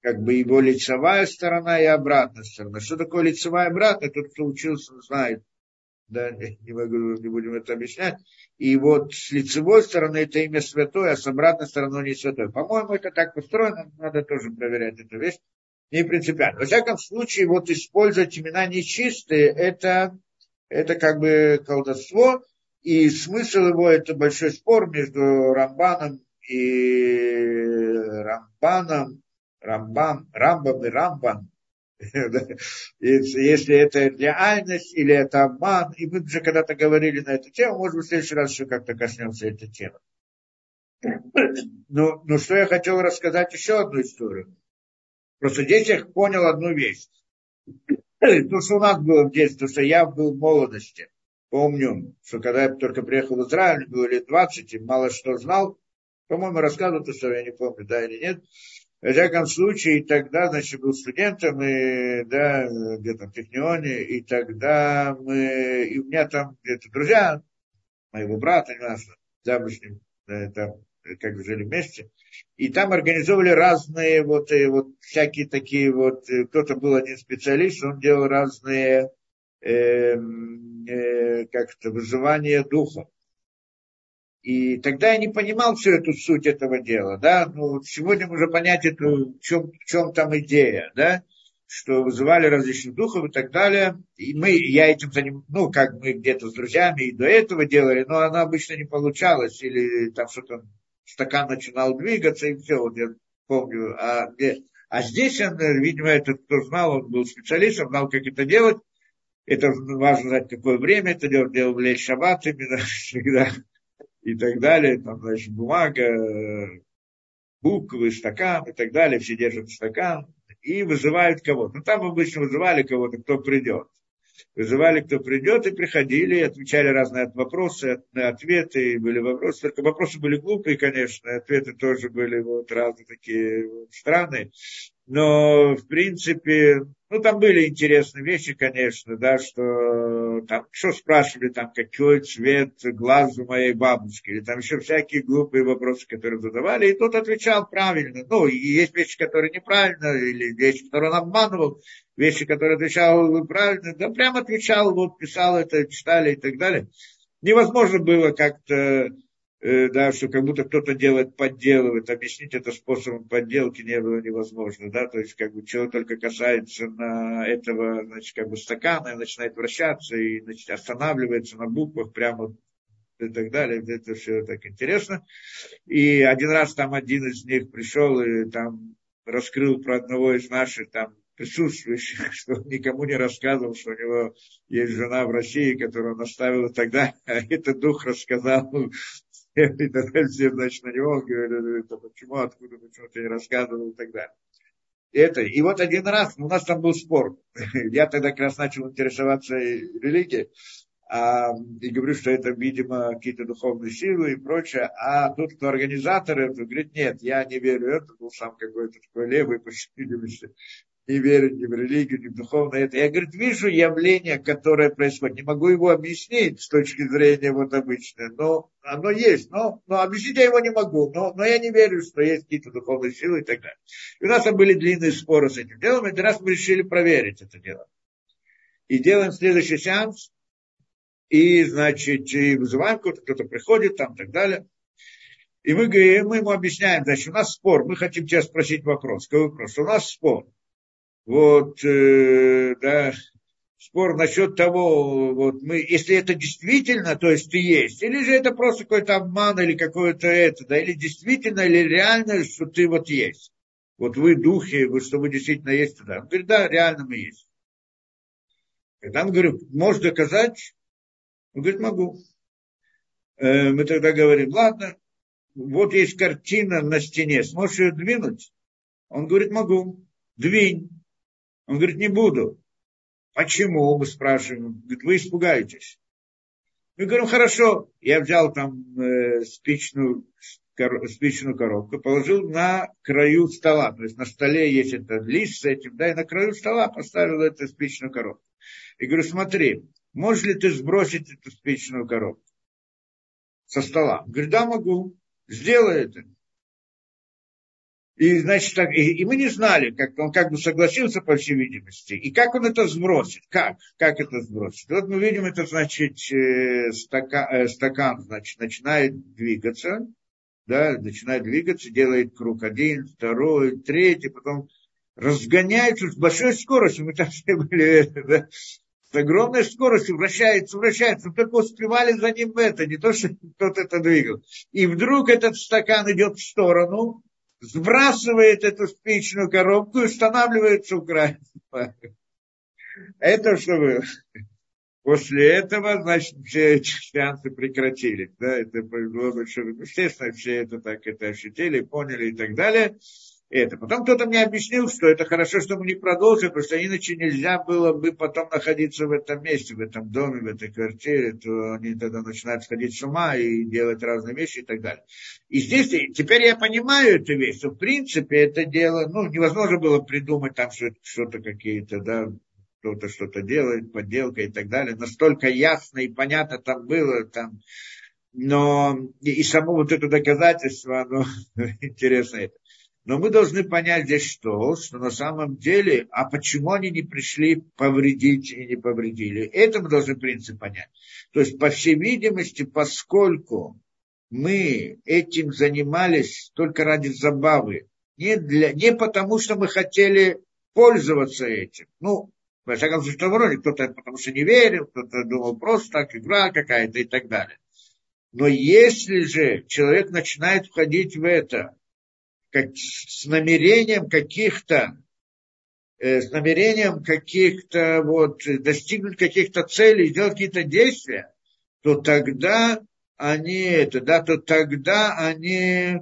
Как бы его лицевая сторона и обратная сторона. Что такое лицевая и обратная? Тот, кто учился, знает. Да, не, могу, не будем это объяснять. И вот с лицевой стороны это имя святое, а с обратной стороны не святое. По-моему, это так построено, надо тоже проверять эту вещь. Не принципиально. Во всяком случае, вот использовать имена нечистые, это это как бы колдовство, и смысл его это большой спор между Рамбаном и Рамбаном, Рамбам, Рамбам и Рамбан. Если это реальность или это обман. И мы уже когда-то говорили на эту тему, может быть, в следующий раз еще как-то коснемся этой темы. Но, но что я хотел рассказать еще одну историю. Просто здесь я понял одну вещь. То, что у нас было в детстве, то, что я был в молодости. помню, что когда я только приехал в Израиль, было лет 20, и мало что знал, по-моему, рассказывал то, что я не помню, да или нет. В всяком случае, тогда, значит, был студентом, и, да, где-то в Технионе, и тогда мы, и у меня там где-то друзья, моего брата, не знаю, замужним, да, там, как бы жили вместе, и там организовывали разные вот, и вот всякие такие вот, кто-то был один специалист, он делал разные, э, э, как-то, вызывания духа. И тогда я не понимал всю эту суть этого дела, да, ну, сегодня можно понять эту, в чем, в чем там идея, да, что вызывали различных духов и так далее. И мы, я этим занимался, ну, как мы где-то с друзьями и до этого делали, но она обычно не получалась, или там что-то, стакан начинал двигаться, и все, вот я помню. А, где, а здесь он, видимо, этот, кто знал, он был специалистом, знал, как это делать. Это важно знать, какое время это делать, делал в шаббат именно всегда и так далее, там, значит, бумага, буквы, стакан и так далее, все держат стакан и вызывают кого-то. Ну, там обычно вызывали кого-то, кто придет. Вызывали, кто придет, и приходили, отвечали разные вопросы, ответы, были вопросы. Только вопросы были глупые, конечно, ответы тоже были вот разные такие вот, странные. Но, в принципе, ну, там были интересные вещи, конечно, да, что там, что спрашивали, там, какой цвет глаз у моей бабушки, или там еще всякие глупые вопросы, которые задавали, и тот отвечал правильно. Ну, и есть вещи, которые неправильно, или вещи, которые он обманывал, вещи, которые отвечал правильно, да, прям отвечал, вот, писал это, читали и так далее. Невозможно было как-то Э, да, что как будто кто-то делает, подделывает, объяснить это способом подделки не было невозможно, да, то есть как бы человек только касается на этого, значит, как бы стакана, и начинает вращаться, и, значит, останавливается на буквах прямо и так далее, это все так интересно. И один раз там один из них пришел и там раскрыл про одного из наших там присутствующих, что никому не рассказывал, что у него есть жена в России, которую он оставил тогда, а этот дух рассказал и тогда все, значит, на него говорили, это почему, откуда, почему ты не рассказывал и так далее. Это. И вот один раз у нас там был спор. Я тогда как раз начал интересоваться религией. А, и говорю, что это, видимо, какие-то духовные силы и прочее. А тот, кто организатор говорит, нет, я не верю, это был сам какой-то такой левый, по видимости не верю ни в религию, ни в духовное это. Я, говорит, вижу явление, которое происходит. Не могу его объяснить с точки зрения вот обычной, но оно есть. Но, но объяснить я его не могу. Но, но я не верю, что есть какие-то духовные силы и так далее. И у нас там были длинные споры с этим делом. И один раз мы решили проверить это дело. И делаем следующий сеанс. И, значит, и вызываем кого-то, кто-то приходит там и так далее. И мы, мы ему объясняем, значит, у нас спор, мы хотим тебя спросить вопрос. Какой вопрос? У нас спор вот, э, да, спор насчет того, вот мы, если это действительно, то есть ты есть, или же это просто какой-то обман или какое-то это, да, или действительно, или реально, что ты вот есть. Вот вы духи, вы, что вы действительно есть туда. Он говорит, да, реально мы есть. Когда мы говорим, можешь доказать? Он говорит, могу. Э, мы тогда говорим, ладно, вот есть картина на стене, сможешь ее двинуть? Он говорит, могу. Двинь. Он говорит, не буду. Почему? Мы спрашиваем. Говорит, вы испугаетесь. Мы говорим, хорошо. Я взял там э, спичную, кор, спичную коробку, положил на краю стола. То есть на столе есть этот лист с этим, да, и на краю стола поставил эту спичную коробку. И говорю, смотри, можешь ли ты сбросить эту спичную коробку со стола? Он говорит, да, могу. Сделай это. И, значит, так, и, и мы не знали, как он как бы согласился, по всей видимости. И как он это сбросит? Как? Как это сбросит? Вот мы видим, это значит, э, стакан, э, стакан значит, начинает двигаться, да, начинает двигаться, делает круг один, второй, третий, потом разгоняется с большой скоростью. Мы там все были, да, с огромной скоростью вращается, вращается, мы только успевали за ним это, не то, что кто-то это двигал. И вдруг этот стакан идет в сторону, сбрасывает эту спичную коробку и устанавливается у края. Это что было? После этого, значит, все сеансы прекратились. Да, это было большое... Естественно, все это так это ощутили, поняли и так далее. Это. Потом кто-то мне объяснил, что это хорошо, что мы не продолжим, потому что иначе нельзя было бы потом находиться в этом месте, в этом доме, в этой квартире, то они тогда начинают сходить с ума и делать разные вещи и так далее. И здесь, теперь я понимаю эту вещь, что в принципе это дело, ну, невозможно было придумать там что-то какие-то, да, кто-то что-то делает, подделка и так далее. Настолько ясно и понятно там было, там, но и, и само вот это доказательство, оно интересно это. Но мы должны понять здесь что, что на самом деле, а почему они не пришли повредить и не повредили. Это мы должны принцип понять. То есть, по всей видимости, поскольку мы этим занимались только ради забавы, не, для, не потому, что мы хотели пользоваться этим. Ну, во всяком случае, в вроде кто-то потому что не верил, кто-то думал просто так, игра какая-то и так далее. Но если же человек начинает входить в это, как, с намерением каких-то э, с намерением каких-то вот достигнуть каких-то целей, сделать какие-то действия, то тогда они это, да, то тогда они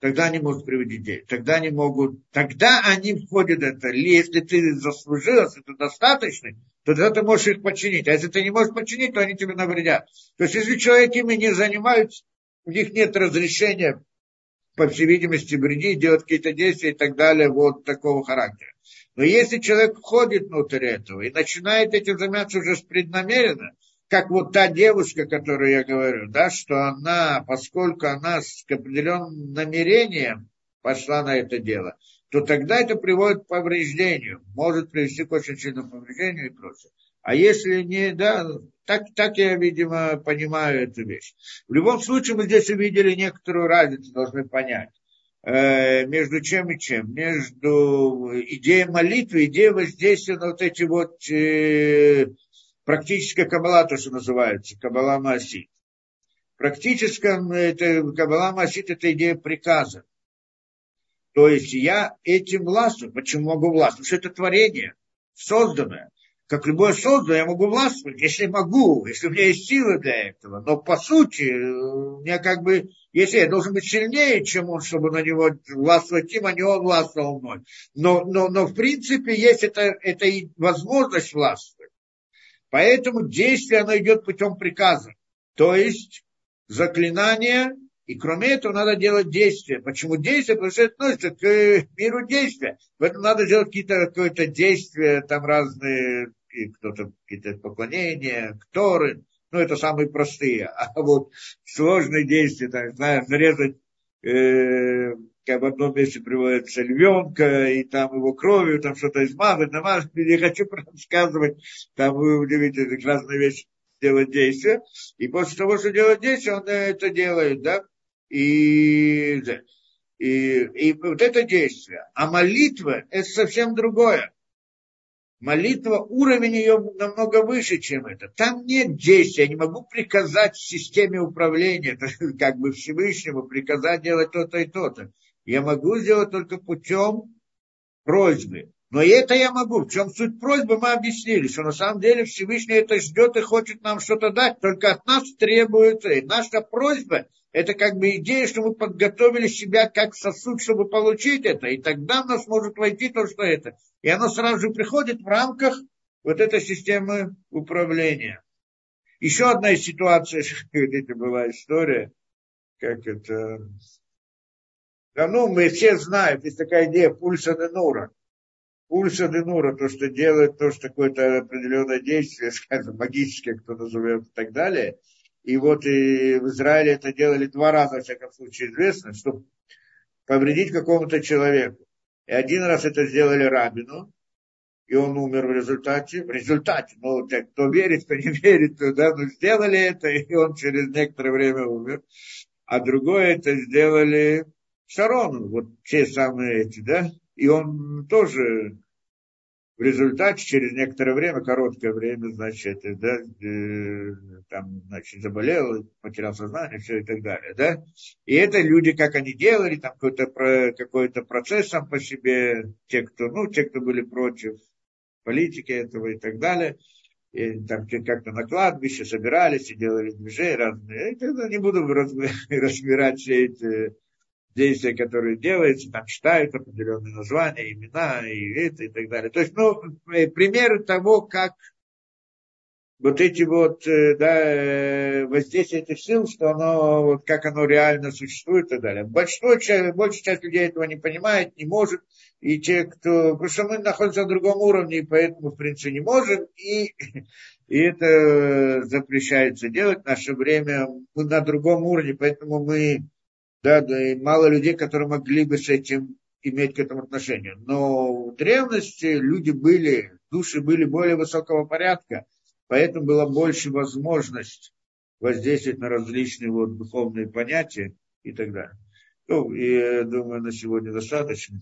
тогда они могут приводить деньги, тогда они могут, тогда они входят в это. Если ты заслужил, если ты достаточный, то тогда ты можешь их починить. А если ты не можешь починить, то они тебе навредят. То есть, если человек ими не занимается, у них нет разрешения по всей видимости, вредить, делать какие-то действия и так далее, вот такого характера. Но если человек входит внутрь этого и начинает этим заниматься уже преднамеренно, как вот та девушка, которую я говорю, да, что она, поскольку она с определенным намерением пошла на это дело, то тогда это приводит к повреждению, может привести к очень сильному повреждению и прочее. А если не, да, так, так я, видимо, понимаю эту вещь. В любом случае, мы здесь увидели некоторую разницу, должны понять э, между чем и чем. Между идеей молитвы, идеей воздействия на вот эти вот э, практическая кабала, то, что называется, кабала Маасит. Практическом это, кабала Маасит – это идея приказа. То есть я этим властвую. Почему могу властвовать? Потому что это творение, созданное как любое созданное, я могу властвовать, если могу, если у меня есть силы для этого. Но по сути, у меня как бы, если я должен быть сильнее, чем он, чтобы на него властвовать им, а не он властвовал мной. Но, но, но в принципе есть это и возможность властвовать. Поэтому действие, оно идет путем приказа. То есть заклинание, и кроме этого надо делать действия. Почему действия? Потому что это относится к миру действия. Поэтому надо делать какие-то какое-то действия, там разные кто-то какие-то поклонения, кторы, ну, это самые простые. А вот сложные действия, там, знаешь, нарезать, э, как в одном месте приводится львенка, и там его кровью, там что-то измазать, намазать, не хочу рассказывать, там вы удивите, разные вещи делать действия, и после того, что делать действия, он это делает, да, и, и, и вот это действие. А молитва – это совсем другое. Молитва, уровень ее намного выше, чем это. Там нет действия. Я не могу приказать системе управления, как бы Всевышнему, приказать делать то-то и то-то. Я могу сделать только путем просьбы. Но это я могу. В чем суть просьбы, мы объяснили, что на самом деле Всевышний это ждет и хочет нам что-то дать, только от нас требуется. И наша просьба – это как бы идея, что мы подготовили себя как сосуд, чтобы получить это. И тогда в нас может войти то, что это. И оно сразу же приходит в рамках вот этой системы управления. Еще одна из ситуаций, видите, была история, как это... Да ну, мы все знаем, есть такая идея пульса Денура пульса Денура, то, что делает, то, что какое-то определенное действие, скажем, магическое, кто назовет и так далее. И вот и в Израиле это делали два раза, во всяком случае, известно, чтобы повредить какому-то человеку. И один раз это сделали Рабину, и он умер в результате. В результате, ну, так, кто верит, кто не верит, то, да, ну, сделали это, и он через некоторое время умер. А другое это сделали Шарону, вот те самые эти, да, и он тоже в результате, через некоторое время, короткое время, значит, да, э, там, значит, заболел, потерял сознание, все и так далее, да. И это люди, как они делали, там какой-то, какой процесс сам по себе, те, кто, ну, те, кто были против политики этого и так далее, и там как-то на кладбище собирались и делали движения разные. Я не буду разбирать все эти действия, которые делаются, там читают определенные названия, имена и это и так далее. То есть, ну, э, примеры того, как вот эти вот, э, да, э, воздействие этих сил, что оно, вот как оно реально существует и так далее. Большинство, большая часть людей этого не понимает, не может, и те, кто, потому что мы находимся на другом уровне, и поэтому, в принципе, не можем, и, и это запрещается делать. В наше время мы на другом уровне, поэтому мы, да, да, и мало людей, которые могли бы с этим иметь к этому отношение. Но в древности люди были, души были более высокого порядка, Поэтому была больше возможность воздействовать на различные вот духовные понятия и так далее. Ну, и я думаю, на сегодня достаточно.